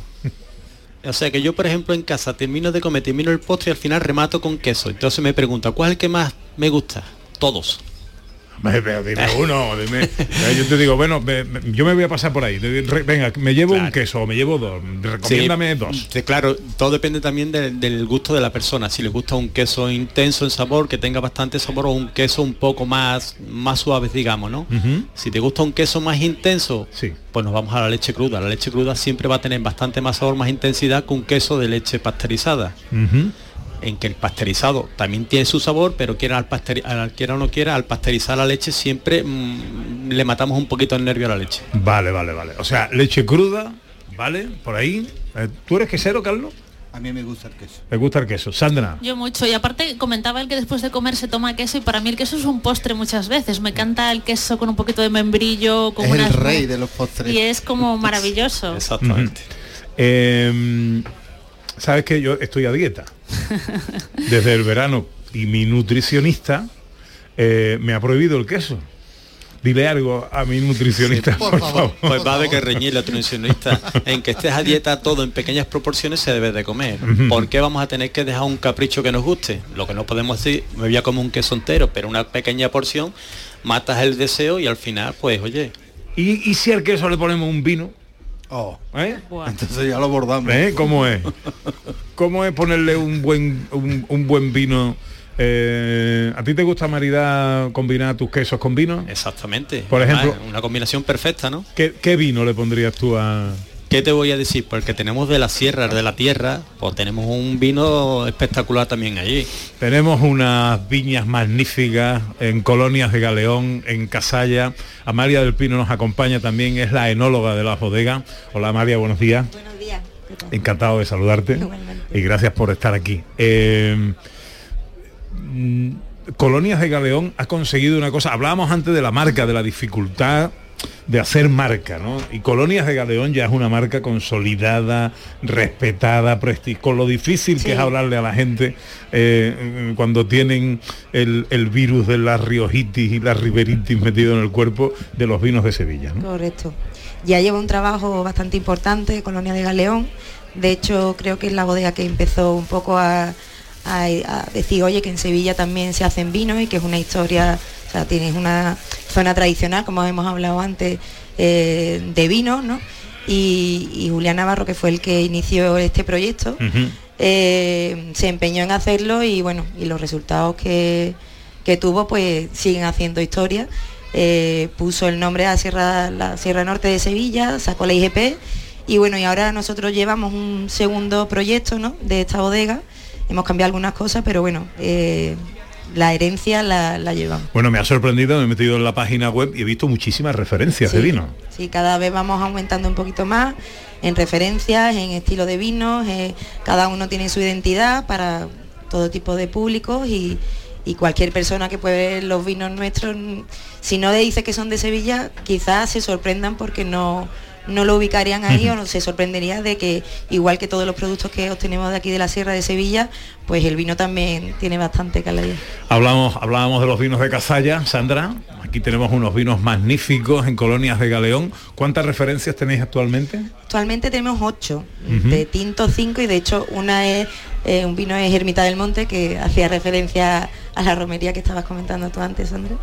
O sea que yo, por ejemplo, en casa termino de comer, termino el postre y al final remato con queso. Entonces me pregunta, ¿cuál es el que más me gusta? Todos. Pero dime uno, dime. Eh, Yo te digo, bueno, me- me- yo me voy a pasar por ahí. Re- Venga, me llevo un queso o me llevo dos. Recomiéndame Sí, dos. sí, claro, todo depende también del, del gusto de la persona. Si le gusta un queso intenso en sabor, que tenga bastante sabor, o un queso un poco más, más suave, digamos, ¿no? Si te gusta un queso más intenso, Sí. pues nos vamos a la leche cruda. La leche cruda siempre va a tener bastante más sabor, más intensidad que un queso de leche pasteurizada. En que el pasteurizado también tiene su sabor, pero quiera, al al- quiera o no quiera, al pasteurizar la leche siempre mm, le matamos un poquito el nervio a la leche. Vale, vale, vale. O sea, leche cruda, ¿vale? Por ahí. Eh, ¿Tú eres quesero, Carlos? A mí me gusta el queso. Me gusta el queso. Sandra. Yo mucho. Y aparte comentaba el que después de comer se toma queso y para mí el queso es un postre muchas veces. Me encanta el queso con un poquito de membrillo, con Es el rey de los postres. Y es como maravilloso. Exactamente. Eh, Sabes que yo estoy a dieta desde el verano y mi nutricionista eh, me ha prohibido el queso. Dile algo a mi nutricionista, por, favor. Pues va a haber que reñir la nutricionista. En que estés a dieta todo en pequeñas proporciones se debe de comer. Ujú. ¿Por qué vamos a tener que dejar un capricho que nos guste? Lo que no podemos decir, me voy a comer un queso entero, pero una pequeña porción, matas el deseo y al final, pues oye. ¿Y, y si al queso le ponemos un vino? Oh, ¿Eh? entonces ya lo bordamos. ¿Eh? ¿Cómo es? ¿Cómo es ponerle un buen, un, un buen vino? Eh, ¿A ti te gusta maridar, combinar tus quesos con vino? Exactamente. Por ejemplo- una combinación perfecta, ¿no? ¿Qué, qué vino le pondrías tú a...? ¿Qué te voy a decir? Porque tenemos de las sierras de la tierra, pues tenemos un vino espectacular también allí. Tenemos unas viñas magníficas en colonias de Galeón, en Casalla. Amalia del Pino nos acompaña también, es la enóloga de la bodega. Hola Amalia, buenos días. Buenos días. Encantado de saludarte y gracias por estar aquí. Eh, mm, Colonias de Galeón ha conseguido una cosa, hablábamos antes de la marca, de la dificultad de hacer marca, ¿no? Y Colonias de Galeón ya es una marca consolidada, respetada, con lo difícil que es hablarle a la gente eh, cuando tienen el, el virus de la riojitis y la riberitis metido en el cuerpo de los vinos de Sevilla. ¿no? Correcto. Ya lleva un trabajo bastante importante, Colonia de Galeón. De hecho, creo que es la bodega que empezó un poco a, a- a decir, oye, que en Sevilla también se hacen vinos y que es una historia, o sea, tienes una zona tradicional, como hemos hablado antes, eh, de vinos, ¿no? Y, y Julián Navarro, que fue el que inició este proyecto, eh, se empeñó en hacerlo y bueno, y los resultados que, que tuvo pues siguen haciendo historia. Eh, puso el nombre a Sierra, la Sierra Norte de Sevilla, sacó la IGP y bueno, y ahora nosotros llevamos un segundo proyecto ¿no? de esta bodega. Hemos cambiado algunas cosas, pero bueno, la herencia la, la llevamos. Bueno, me ha sorprendido, me he metido en la página web y he visto muchísimas referencias de vino. Sí, cada vez vamos aumentando un poquito más en referencias, en estilo de vinos, eh, cada uno tiene su identidad para todo tipo de públicos y, y cualquier persona que puede ver los vinos nuestros, si no le dice que son de Sevilla, quizás se sorprendan porque no, no lo ubicarían ahí o no se sorprendería de que igual que todos los productos que obtenemos de aquí de la Sierra de Sevilla, pues el vino también tiene bastante calidad. Hablamos, hablábamos de los vinos de Cazalla, Sandra. Aquí tenemos unos vinos magníficos en colonias de Galeón. ¿Cuántas referencias tenéis actualmente? Actualmente tenemos ocho, de tinto cinco y de hecho una es eh, un vino es Ermita del Monte que hacía referencia a la romería que estabas comentando tú antes, Sandra.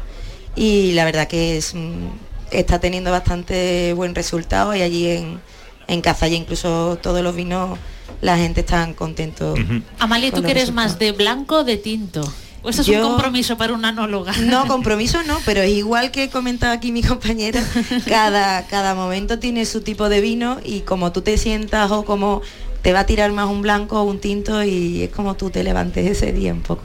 Y la verdad que es mm, está teniendo bastante buen resultado y allí en, en Cazalla incluso todos los vinos la gente está contento. Amalia, ¿tú con los quieres más de blanco o de tinto? ¿O eso es Yo- un compromiso para una anóloga? No, compromiso no, pero es igual que comentaba aquí mi compañera, cada, cada momento tiene su tipo de vino y como tú te sientas o como te va a tirar más un blanco o un tinto y es como tú te levantes ese día un poco.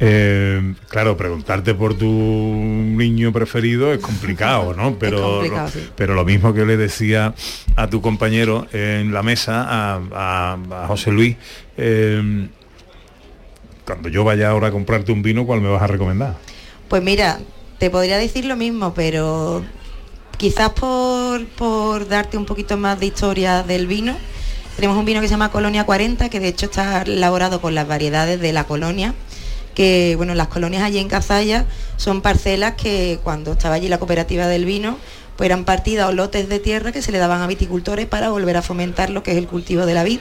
Eh, claro, preguntarte por tu niño preferido es complicado, ¿no? Pero, complicado, lo, sí. pero lo mismo que le decía a tu compañero en la mesa, a, a- a José Luis, eh, cuando yo vaya ahora a comprarte un vino, ¿cuál me vas a recomendar? Pues mira, te podría decir lo mismo, pero quizás por, por darte un poquito más de historia del vino, tenemos un vino que se llama Colonia 40, que de hecho está elaborado con las variedades de la colonia, que bueno, las colonias allí en Cazalla son parcelas que cuando estaba allí la cooperativa del vino, pues eran partidas o lotes de tierra que se le daban a viticultores para volver a fomentar lo que es el cultivo de la vid.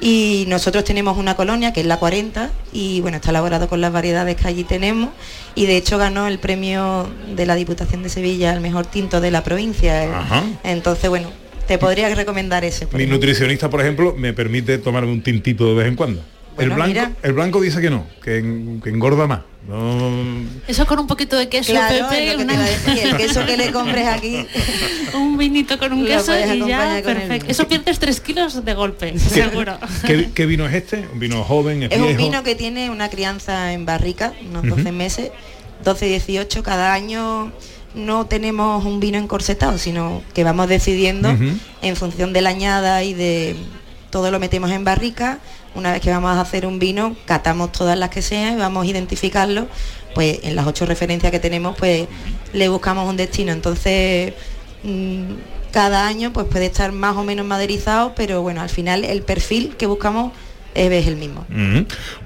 Y nosotros tenemos una colonia que es la 40 y bueno, está elaborado con las variedades que allí tenemos y de hecho ganó el premio de la Diputación de Sevilla al mejor tinto de la provincia. Ajá. Entonces, bueno, te podría recomendar ese. Mi ejemplo. nutricionista, por ejemplo, me permite tomarme un tintito de vez en cuando. Bueno, el, blanco, mira. el blanco dice que no, que, en- que engorda más. No, Eso con un poquito de queso, Claro, Pepe, es lo que te una- decir, el queso que le compres aquí. un vinito con un Lo queso y ya el perfecto. Eso pierdes tres kilos de golpe, seguro. ¿Qué, qué vino es este? ¿Un vino joven, es, Es un vino que tiene una crianza en barrica, unos Ujú. 12 meses, 12-18. Cada año no tenemos un vino encorsetado, sino que vamos decidiendo en función de la añada y de todo lo metemos en barrica. Una vez que vamos a hacer un vino, catamos todas las que sean y vamos a identificarlo. Pues en las ocho referencias que tenemos, pues le buscamos un destino. Entonces, mm, cada año pues puede estar más o menos maderizado, pero bueno, al final el perfil que buscamos es, el mismo.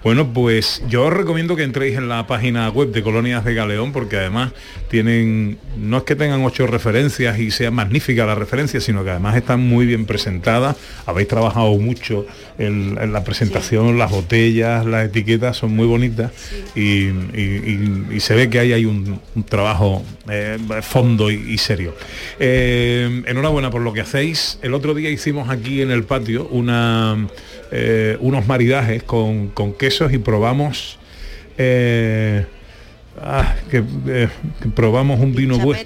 Bueno, pues yo os recomiendo que entréis en la página web de Colonias de Galeón porque además tienen, no es que tengan ocho referencias y sea magnífica la referencia, sino que además están muy bien presentadas. Habéis trabajado mucho en la presentación, las botellas, las etiquetas son muy bonitas y, y- y- y se ve que ahí hay un, un trabajo eh, fondo y, serio. Eh, enhorabuena por lo que hacéis. El otro día hicimos aquí en el patio una, eh, unos maridajes con, con quesos y probamos ah, que, eh, que probamos un vino bueno.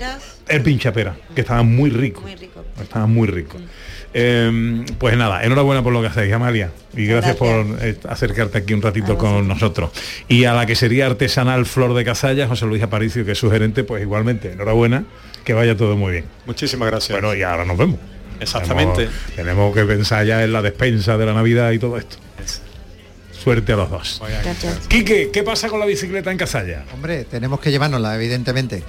El pinchapera, que estaba muy rico. Estaba muy rico. Eh, pues nada, enhorabuena por lo que hacéis, Amalia. Y gracias, por eh, acercarte aquí un ratito con nosotros. Y a la que sería artesanal Flor de Casalla, José Luis Aparicio, que es su gerente, pues igualmente, enhorabuena, que vaya todo muy bien. Muchísimas gracias. Bueno, y ahora nos vemos. Exactamente. Tenemos, tenemos que pensar ya en la despensa de la Navidad y todo esto. Suerte a los dos. Quique, ¿qué pasa con la bicicleta en Casalla? Hombre, tenemos que llevárnosla, evidentemente.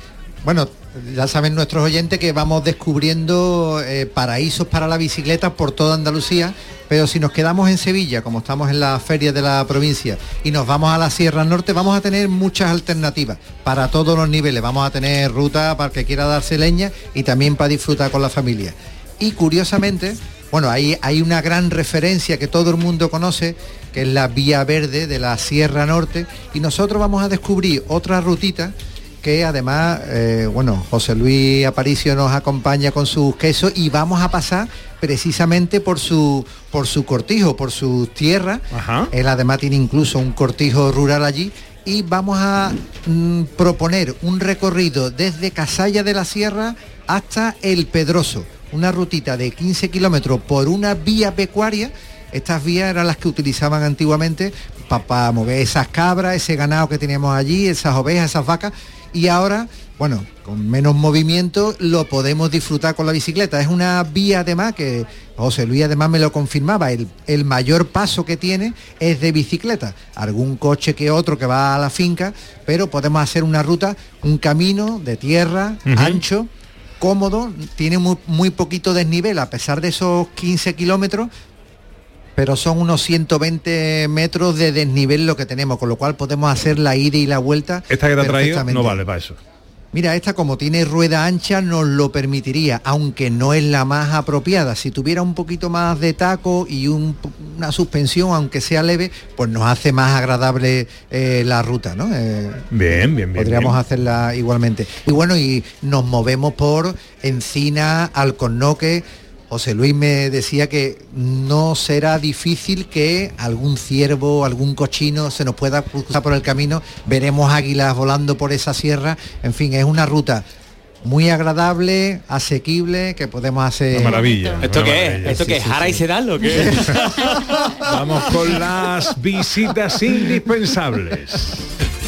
Bueno, ya saben nuestros oyentes que vamos descubriendo eh, paraísos para la bicicleta por toda Andalucía, pero si nos quedamos en Sevilla, como estamos en la feria de la provincia, y nos vamos a la Sierra Norte, vamos a tener muchas alternativas para todos los niveles. Vamos a tener ruta para el que quiera darse leña y también para disfrutar con la familia. Y curiosamente, bueno, hay, hay una gran referencia que todo el mundo conoce, que es la Vía Verde de la Sierra Norte, y nosotros vamos a descubrir otra rutita que además, eh, bueno, José Luis Aparicio nos acompaña con sus quesos y vamos a pasar precisamente por su por su cortijo, por sus tierras. Él además tiene incluso un cortijo rural allí y vamos a mm, proponer un recorrido desde Casalla de la Sierra hasta El Pedroso, una rutita de 15 kilómetros por una vía pecuaria. Estas vías eran las que utilizaban antiguamente para mover esas cabras, ese ganado que teníamos allí, esas ovejas, esas vacas. Y ahora, bueno, con menos movimiento lo podemos disfrutar con la bicicleta. Es una vía además que José Luis además me lo confirmaba, el, el mayor paso que tiene es de bicicleta. Algún coche que otro que va a la finca, pero podemos hacer una ruta, un camino de tierra, ancho, cómodo, tiene muy, muy poquito desnivel, a pesar de esos 15 kilómetros, pero son unos 120 metros de desnivel lo que tenemos, con lo cual podemos hacer la ida y la vuelta. Esta que te ha traído no vale para eso. Mira, esta como tiene rueda ancha nos lo permitiría, aunque no es la más apropiada. Si tuviera un poquito más de taco y un- una suspensión, aunque sea leve, pues nos hace más agradable eh, la ruta, ¿no? Eh, Bien, bien, bien. Podríamos bien. hacerla igualmente. Y bueno, y nos movemos por Encina, Alcornoque. José Luis me decía que no será difícil que algún ciervo, algún cochino se nos pueda cruzar por el camino. Veremos águilas volando por esa sierra. En fin, es una ruta muy agradable, asequible, que podemos hacer. Una maravilla. ¿Esto una qué es? maravilla. ¿Esto qué es? ¿Jara y Sedal o qué? Vamos con las visitas indispensables.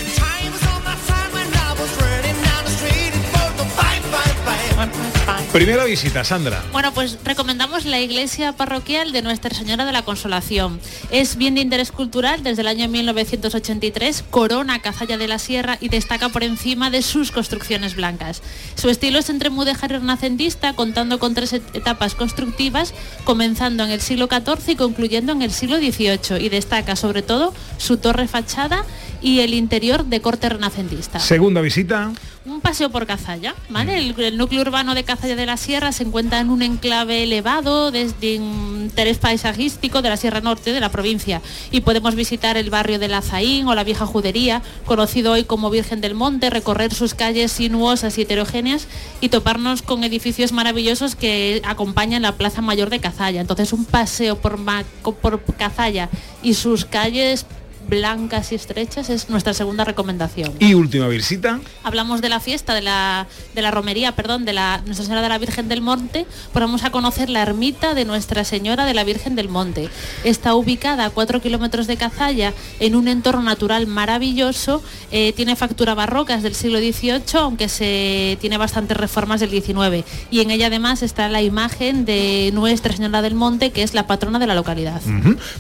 Primera visita, Sandra. Bueno, pues recomendamos la iglesia parroquial de Nuestra Señora de la Consolación. Es bien de interés cultural desde el año 1983, corona Cazalla de la Sierra y destaca por encima de sus construcciones blancas. Su estilo es entre mudéjar y renacentista, contando con tres et- etapas constructivas, comenzando en el siglo XIV y concluyendo en el siglo XVIII, y destaca sobre todo su torre fachada y el interior de corte renacentista. Segunda visita. Un paseo por Cazalla, ¿vale? El, el núcleo urbano de Cazalla de la Sierra se encuentra en un enclave elevado desde interés paisajístico de la Sierra Norte de la provincia y podemos visitar el barrio de La Zaín o la vieja judería, conocido hoy como Virgen del Monte, recorrer sus calles sinuosas y heterogéneas y toparnos con edificios maravillosos que acompañan la Plaza Mayor de Cazalla. Entonces un paseo por, Ma- por Cazalla y sus calles blancas y estrechas es nuestra segunda recomendación. Y última visita. Hablamos de la fiesta de la, de la romería, perdón, de la Nuestra Señora de la Virgen del Monte, pues vamos a conocer la ermita de Nuestra Señora de la Virgen del Monte. Está ubicada a 4 kilómetros de Cazalla en un entorno natural maravilloso, eh, tiene factura barroca es del siglo XVIII, aunque se tiene bastantes reformas del XIX. Y en ella además está la imagen de Nuestra Señora del Monte, que es la patrona de la localidad.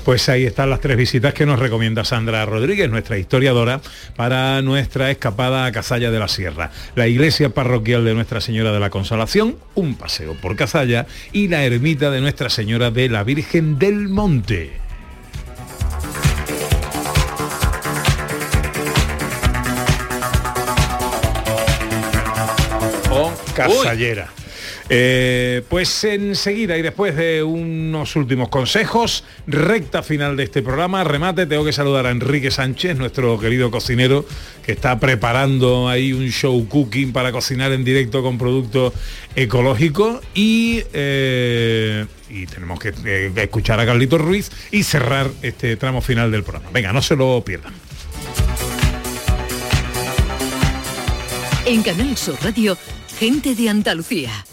Pues ahí están las tres visitas que nos recomienda Sandra Rodríguez, nuestra historiadora, para nuestra escapada a Cazalla de la Sierra. La iglesia parroquial de Nuestra Señora de la Consolación, un paseo por Cazalla y la ermita de Nuestra Señora de la Virgen del Monte. O Cazallera. Eh, pues enseguida y después de unos últimos consejos, recta final de este programa, remate, tengo que saludar a Enrique Sánchez, nuestro querido cocinero, que está preparando ahí un show cooking para cocinar en directo con productos ecológicos y, eh, y tenemos que eh, escuchar a Carlito Ruiz y cerrar este tramo final del programa. Venga, no se lo pierdan. En Canal Sur Radio, Gente de Andalucía,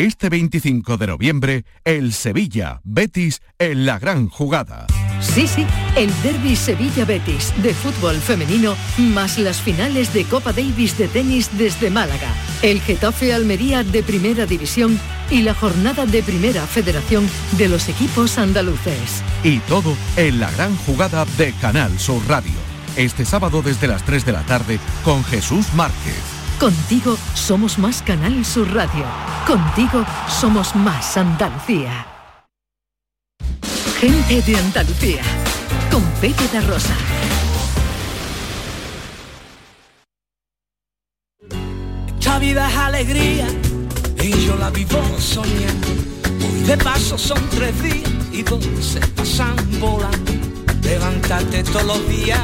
Este 25 de noviembre, el Sevilla Betis en la gran jugada. Sí, sí, el derby Sevilla-Betis de fútbol femenino, más las finales de Copa Davis de tenis desde Málaga, el Getafe Almería de Primera División y la jornada de Primera Federación de los equipos andaluces. Y todo en la gran jugada de Canal Sur Radio. Este sábado desde las 3 de la tarde con Jesús Márquez. Contigo somos más Canal Sur Radio. Contigo somos más Andalucía. Gente de Andalucía. Con Pepe da Rosa. Esta vida es alegría y yo la vivo soñando. Hoy de paso son tres días y dos se pasan volando. Levantarte todos los días.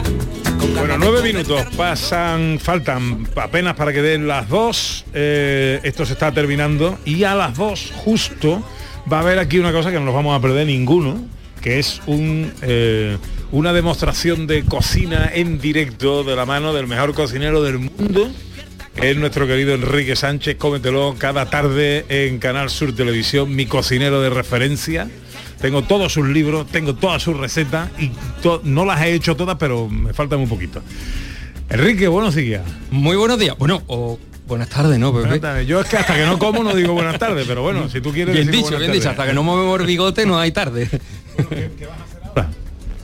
Bueno, nueve minutos pasan, faltan apenas para que den las dos. Eh, esto se está terminando y a las dos justo va a haber aquí una cosa que no nos vamos a perder ninguno, que es un, eh, una demostración de cocina en directo de la mano del mejor cocinero del mundo. Es nuestro querido Enrique Sánchez, cómetelo cada tarde en Canal Sur Televisión, mi cocinero de referencia. Tengo todos sus libros, tengo todas sus recetas y to- no las he hecho todas, pero me faltan un poquito. Enrique, buenos días. Muy buenos días. Bueno, o buenas tardes, ¿no, Pepe? Buenas tardes. Yo es que hasta que no como no digo buenas tardes, pero bueno, si tú quieres Bien dicho, bien dicho. Hasta que no movemos el bigote no hay tarde.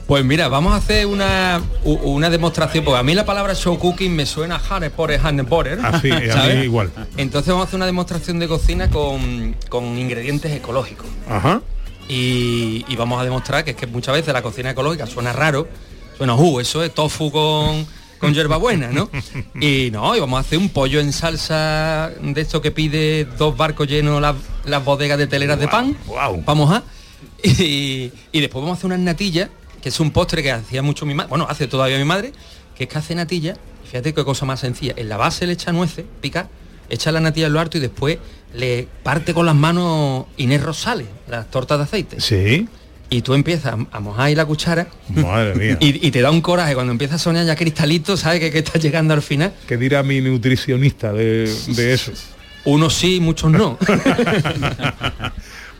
Pues mira, vamos a hacer una, una demostración, porque a mí la palabra show cooking me suena a Harry Potter, Harry Potter. Ah, sí, a igual. Entonces vamos a hacer una demostración de cocina con, con ingredientes ecológicos. Ajá. Y, y vamos a demostrar que es que muchas veces la cocina ecológica suena raro, suena, uh, eso es tofu con, con hierbabuena, ¿no? Y no, y vamos a hacer un pollo en salsa de esto que pide dos barcos llenos las, las bodegas de teleras de pan. Vamos a. Y, y después vamos a hacer unas natillas, que es un postre que hacía mucho mi madre, bueno, hace todavía mi madre, que es que hace natilla, fíjate qué cosa más sencilla, en la base le echa nueces, pica, echa la natilla en lo harto y después le parte con las manos Inés Rosales, las tortas de aceite. Sí. Y tú empiezas a mojar ahí la cuchara. Madre mía. Y, y te da un coraje cuando empieza a sonar ya cristalito, sabes que, que está llegando al final. ¿Qué dirá mi nutricionista de, de eso? Unos sí, muchos no.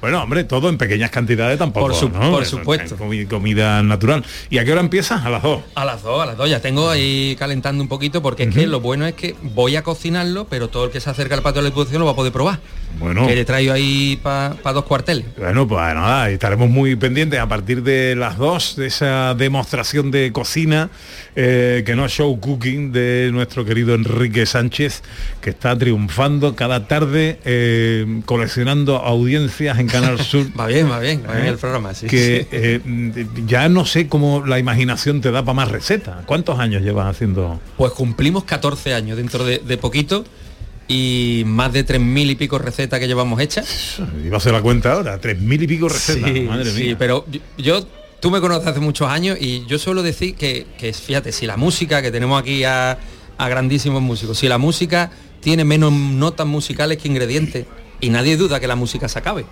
Bueno, hombre, todo en pequeñas cantidades tampoco. Por su- ¿no? por Eso, supuesto. comi- Comida natural. ¿Y a qué hora empieza? A las dos. A las dos, a las dos. Ya tengo ahí calentando un poquito porque es que lo bueno es que voy a cocinarlo, pero todo el que se acerca al patio de la Diputación lo va a poder probar. Bueno. Que le traigo ahí para dos cuarteles. Bueno, pues nada, estaremos muy pendientes a partir de las dos de esa demostración de cocina, eh, que no show cooking de nuestro querido Enrique Sánchez, que está triunfando cada tarde eh, coleccionando audiencias en Canal Sur. Va bien, va bien, va bien ¿Eh? el programa, sí. que sí. eh, ya no sé cómo la imaginación te da para más recetas. ¿Cuántos años llevas haciendo? Pues cumplimos 14 años dentro de, de poquito y más de 3.000 y pico recetas que llevamos hechas. Iba a hacer la cuenta ahora, tres mil y pico recetas, Sí, madre sí, mía. pero yo- yo, tú me conoces hace muchos años y yo suelo decir que, que, fíjate, si la música, que tenemos aquí a, a grandísimos músicos, si la música tiene menos notas musicales que ingredientes y nadie duda que la música se acabe.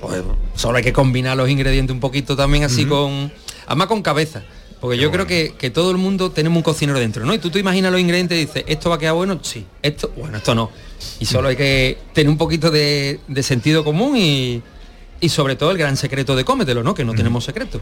Pues solo hay que combinar los ingredientes un poquito también así con... Además con cabeza. Porque yo creo que, que todo el mundo tenemos un cocinero dentro, ¿no? Y tú te imaginas los ingredientes y dices, ¿esto va a quedar bueno? Sí. Esto, bueno, esto no. Y solo hay que tener un poquito de, de sentido común y, y sobre todo el gran secreto de cómetelo, ¿no? Que no tenemos secreto.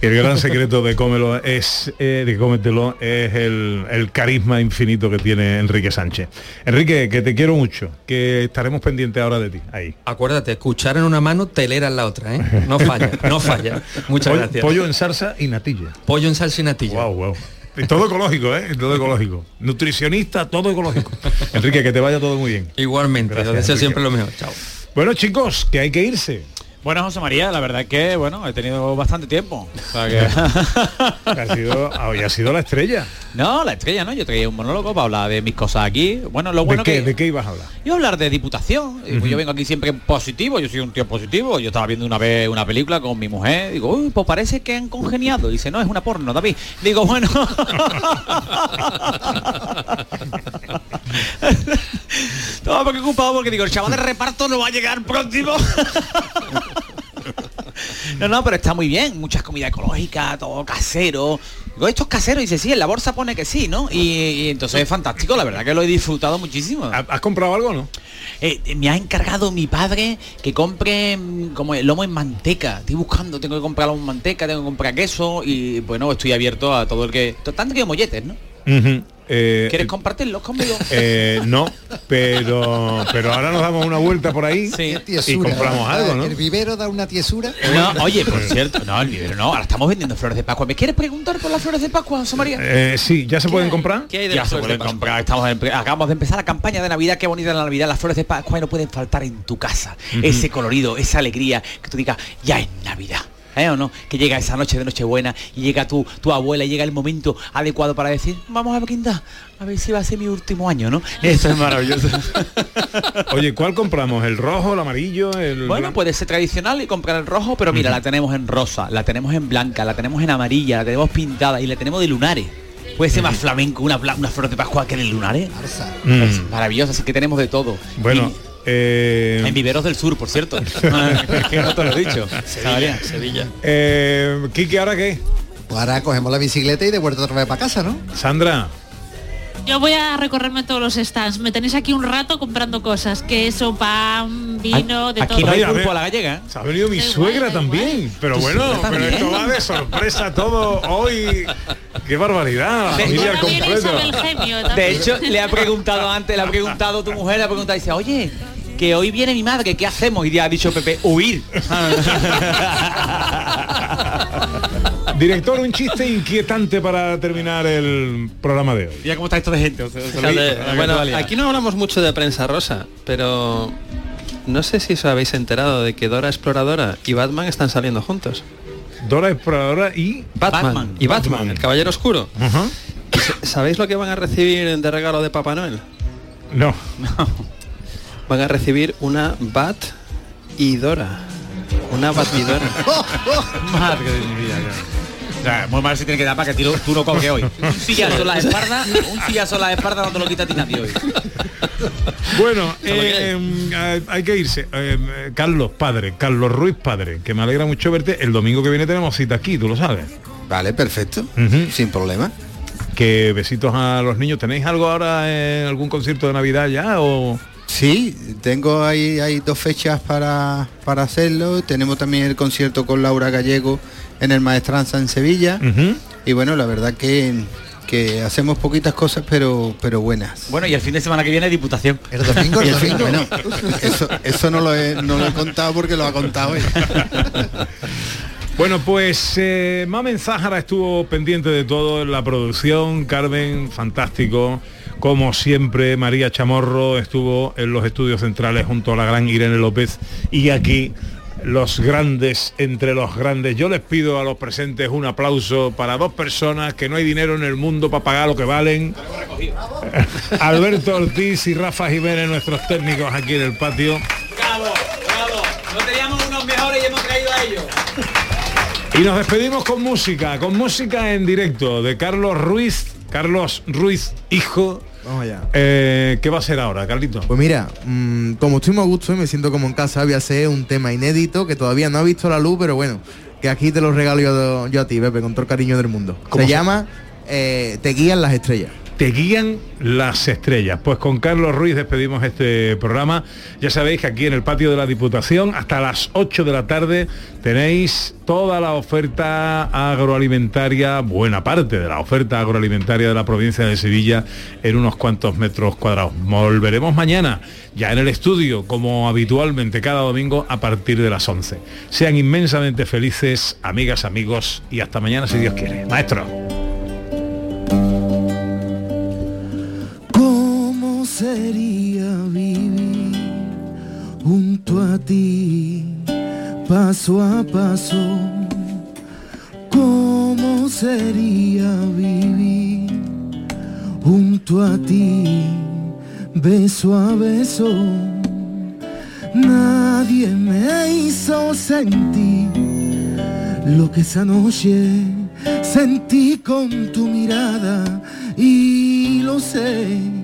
El gran secreto de cómelo es eh, de cómetelo es el, el carisma infinito que tiene Enrique Sánchez. Enrique, que te quiero mucho, que estaremos pendientes ahora de ti. Ahí. Acuérdate, escuchar en una mano, telera en la otra, ¿eh? No falla, no falla. Muchas Pollo- gracias. Pollo en salsa y natilla. Pollo en salsa y natilla. Wow, wow. Y todo ecológico, ¿eh? Todo ecológico. Nutricionista, todo ecológico. Enrique, que te vaya todo muy bien. Igualmente, Gracias, os deseo Enrique. siempre lo mejor. Chao. Bueno, chicos, que hay que irse. Bueno, José María, la verdad es que, bueno, he tenido bastante tiempo. O sea que... ha sido, hoy ha sido la estrella. No, la estrella, ¿no? Yo traía un monólogo para hablar de mis cosas aquí. Bueno, lo bueno ¿De qué? que... ¿De qué ibas a hablar? Iba a hablar de diputación. pues. Yo vengo aquí siempre positivo, yo soy un tío positivo. Yo estaba viendo una vez una película con mi mujer. Digo, uy, pues parece que han congeniado. Dice, no, es una porno, David. Digo, bueno. Estaba preocupado porque digo, el chaval de reparto no va a llegar próximo. No, no, pero está muy bien. Muchas comidas ecológicas, todo casero. Digo, esto es casero. Y dice, sí, en la bolsa pone que sí, ¿no? Y, y entonces es fantástico, la verdad que lo he disfrutado muchísimo. ¿Has comprado algo, no? Eh, me ha encargado mi padre que compre mm, como el lomo en manteca. Estoy buscando, tengo que comprar lomo en manteca, tengo que comprar queso y bueno, estoy abierto a todo el que. Tanto que molletes, ¿no? Eh, ¿Quieres compartirlos conmigo? eh, no, pero pero ahora nos damos una vuelta por ahí y Tiesura. compramos algo, ¿no? El vivero da una tiesura. No, oye, por cierto, no, el vivero no, ahora estamos vendiendo flores de Pascua. ¿Me quieres preguntar por las flores de Pascua, José María? Eh, sí, ¿ya se pueden comprar? ya se pueden comprar. Estamos en- acabamos de empezar la campaña de Navidad. Qué bonita la Navidad. Las flores de Pascua no pueden faltar en tu casa. Ese colorido, esa alegría, que tú digas, ya es Navidad. ¿Eh o no? Que llega esa noche de Nochebuena y llega tu, tu abuela y llega el momento adecuado para decir, vamos a brindar, a ver si va a ser mi último año, ¿no? Eso es maravilloso. Oye, ¿cuál compramos? ¿El rojo, el amarillo, el Bueno, blanco? puede ser tradicional y comprar el rojo, pero mira, la tenemos en rosa, la tenemos en blanca, la tenemos en amarilla, la tenemos pintada y la tenemos de lunares. Puede ser más flamenco una, una flor de Pascua que de lunares. Mm. Es maravilloso, así que tenemos de todo. Bueno, eh, En Viveros del Sur, por cierto. Es que no te lo he dicho. Sabría. Sevilla. eh, Kiki, ¿ahora qué? Pues ahora cogemos la bicicleta y de vuelta otra vez para casa, ¿no? Sandra, Yo voy a recorrerme todos los stands. Me tenéis aquí un rato comprando cosas. Queso, pan, vino, de todo. Oye, a ver, gallega. Se ha venido mi suegra también. Pero bueno, pero esto va de sorpresa todo hoy. ¡Qué barbaridad! La De- hecho, le ha preguntado antes, le ha preguntado tu mujer, le ha preguntado, dice, oye, que hoy viene mi madre, ¿qué hacemos? Y ya ha dicho Pepe, huir. Director, un chiste inquietante para terminar el programa de hoy. Ya cómo está esto de gente. o sea, bueno, aquí no hablamos mucho de prensa rosa, pero no sé si os habéis enterado de que Dora Exploradora y Batman están saliendo juntos. Dora Exploradora y Batman, Batman. y Batman, Batman. el Caballero Oscuro. Ajá. ¿Y sa- ¿Sabéis lo que van a recibir de regalo de Papá Noel? No. Van a recibir una Bat y Dora. Una batidora. Madre de mi vida. O sea, muy mal se tiene que dar para que tiro- tú no coges hoy. Un sillazo en la espalda, un sillazo en la espalda no te lo quita a ti nadie hoy. Bueno, eh, eh, hay que irse. Eh, Carlos, padre, Carlos Ruiz, padre, que me alegra mucho verte. El domingo que viene tenemos cita aquí, tú lo sabes. Vale, perfecto. Sin problema. Que besitos a los niños. ¿Tenéis algo ahora en algún concierto de Navidad ya o...? Sí, tengo ahí hay dos fechas para, para hacerlo. Tenemos también el concierto con Laura Gallego en el Maestranza en Sevilla. Y bueno, la verdad que, que hacemos poquitas cosas pero pero buenas. Bueno, y el fin de semana que viene Diputación. El domingo, Y el el fin- domingo. bueno, eso, eso no, lo he, no lo he contado porque lo ha contado él. Bueno, pues eh, Mamen estuvo pendiente de todo en la producción, Carmen, fantástico. Como siempre, María Chamorro estuvo en los estudios centrales junto a la gran Irene López y aquí los grandes entre los grandes. Yo les pido a los presentes un aplauso para dos personas que no hay dinero en el mundo para pagar lo que valen. Alberto Ortiz y Rafa Jiménez, nuestros técnicos aquí en el patio. Bravo, bravo. No teníamos unos mejores y hemos traído a ellos. Y nos despedimos con música, con música en directo de Carlos Ruiz, Carlos Ruiz, hijo. Vamos allá. Eh, ¿Qué va a ser ahora, Carlito? Pues mira, mm, como estoy muy a gusto y me siento como en casa, voy a hacer un tema inédito que todavía no ha visto la luz, pero bueno, que aquí te lo regalo yo, yo a ti, Pepe, con todo el cariño del mundo. ¿Cómo Se se- llama eh, Te guían las estrellas. Te guían las estrellas. Pues con Carlos Ruiz despedimos este programa. Ya sabéis que aquí en el patio de la Diputación, hasta las 8 de la tarde, tenéis toda la oferta agroalimentaria, buena parte de la oferta agroalimentaria de la provincia de Sevilla en unos cuantos metros cuadrados. Volveremos mañana, ya en el estudio, como habitualmente cada domingo, a partir de las 11. Sean inmensamente felices, amigas, amigos, y hasta mañana si Dios quiere. Maestro. ¿Cómo sería vivir junto a ti, paso a paso? ¿Cómo sería vivir junto a ti, beso a beso? Nadie me hizo sentir lo que esa noche sentí con tu mirada y lo sé.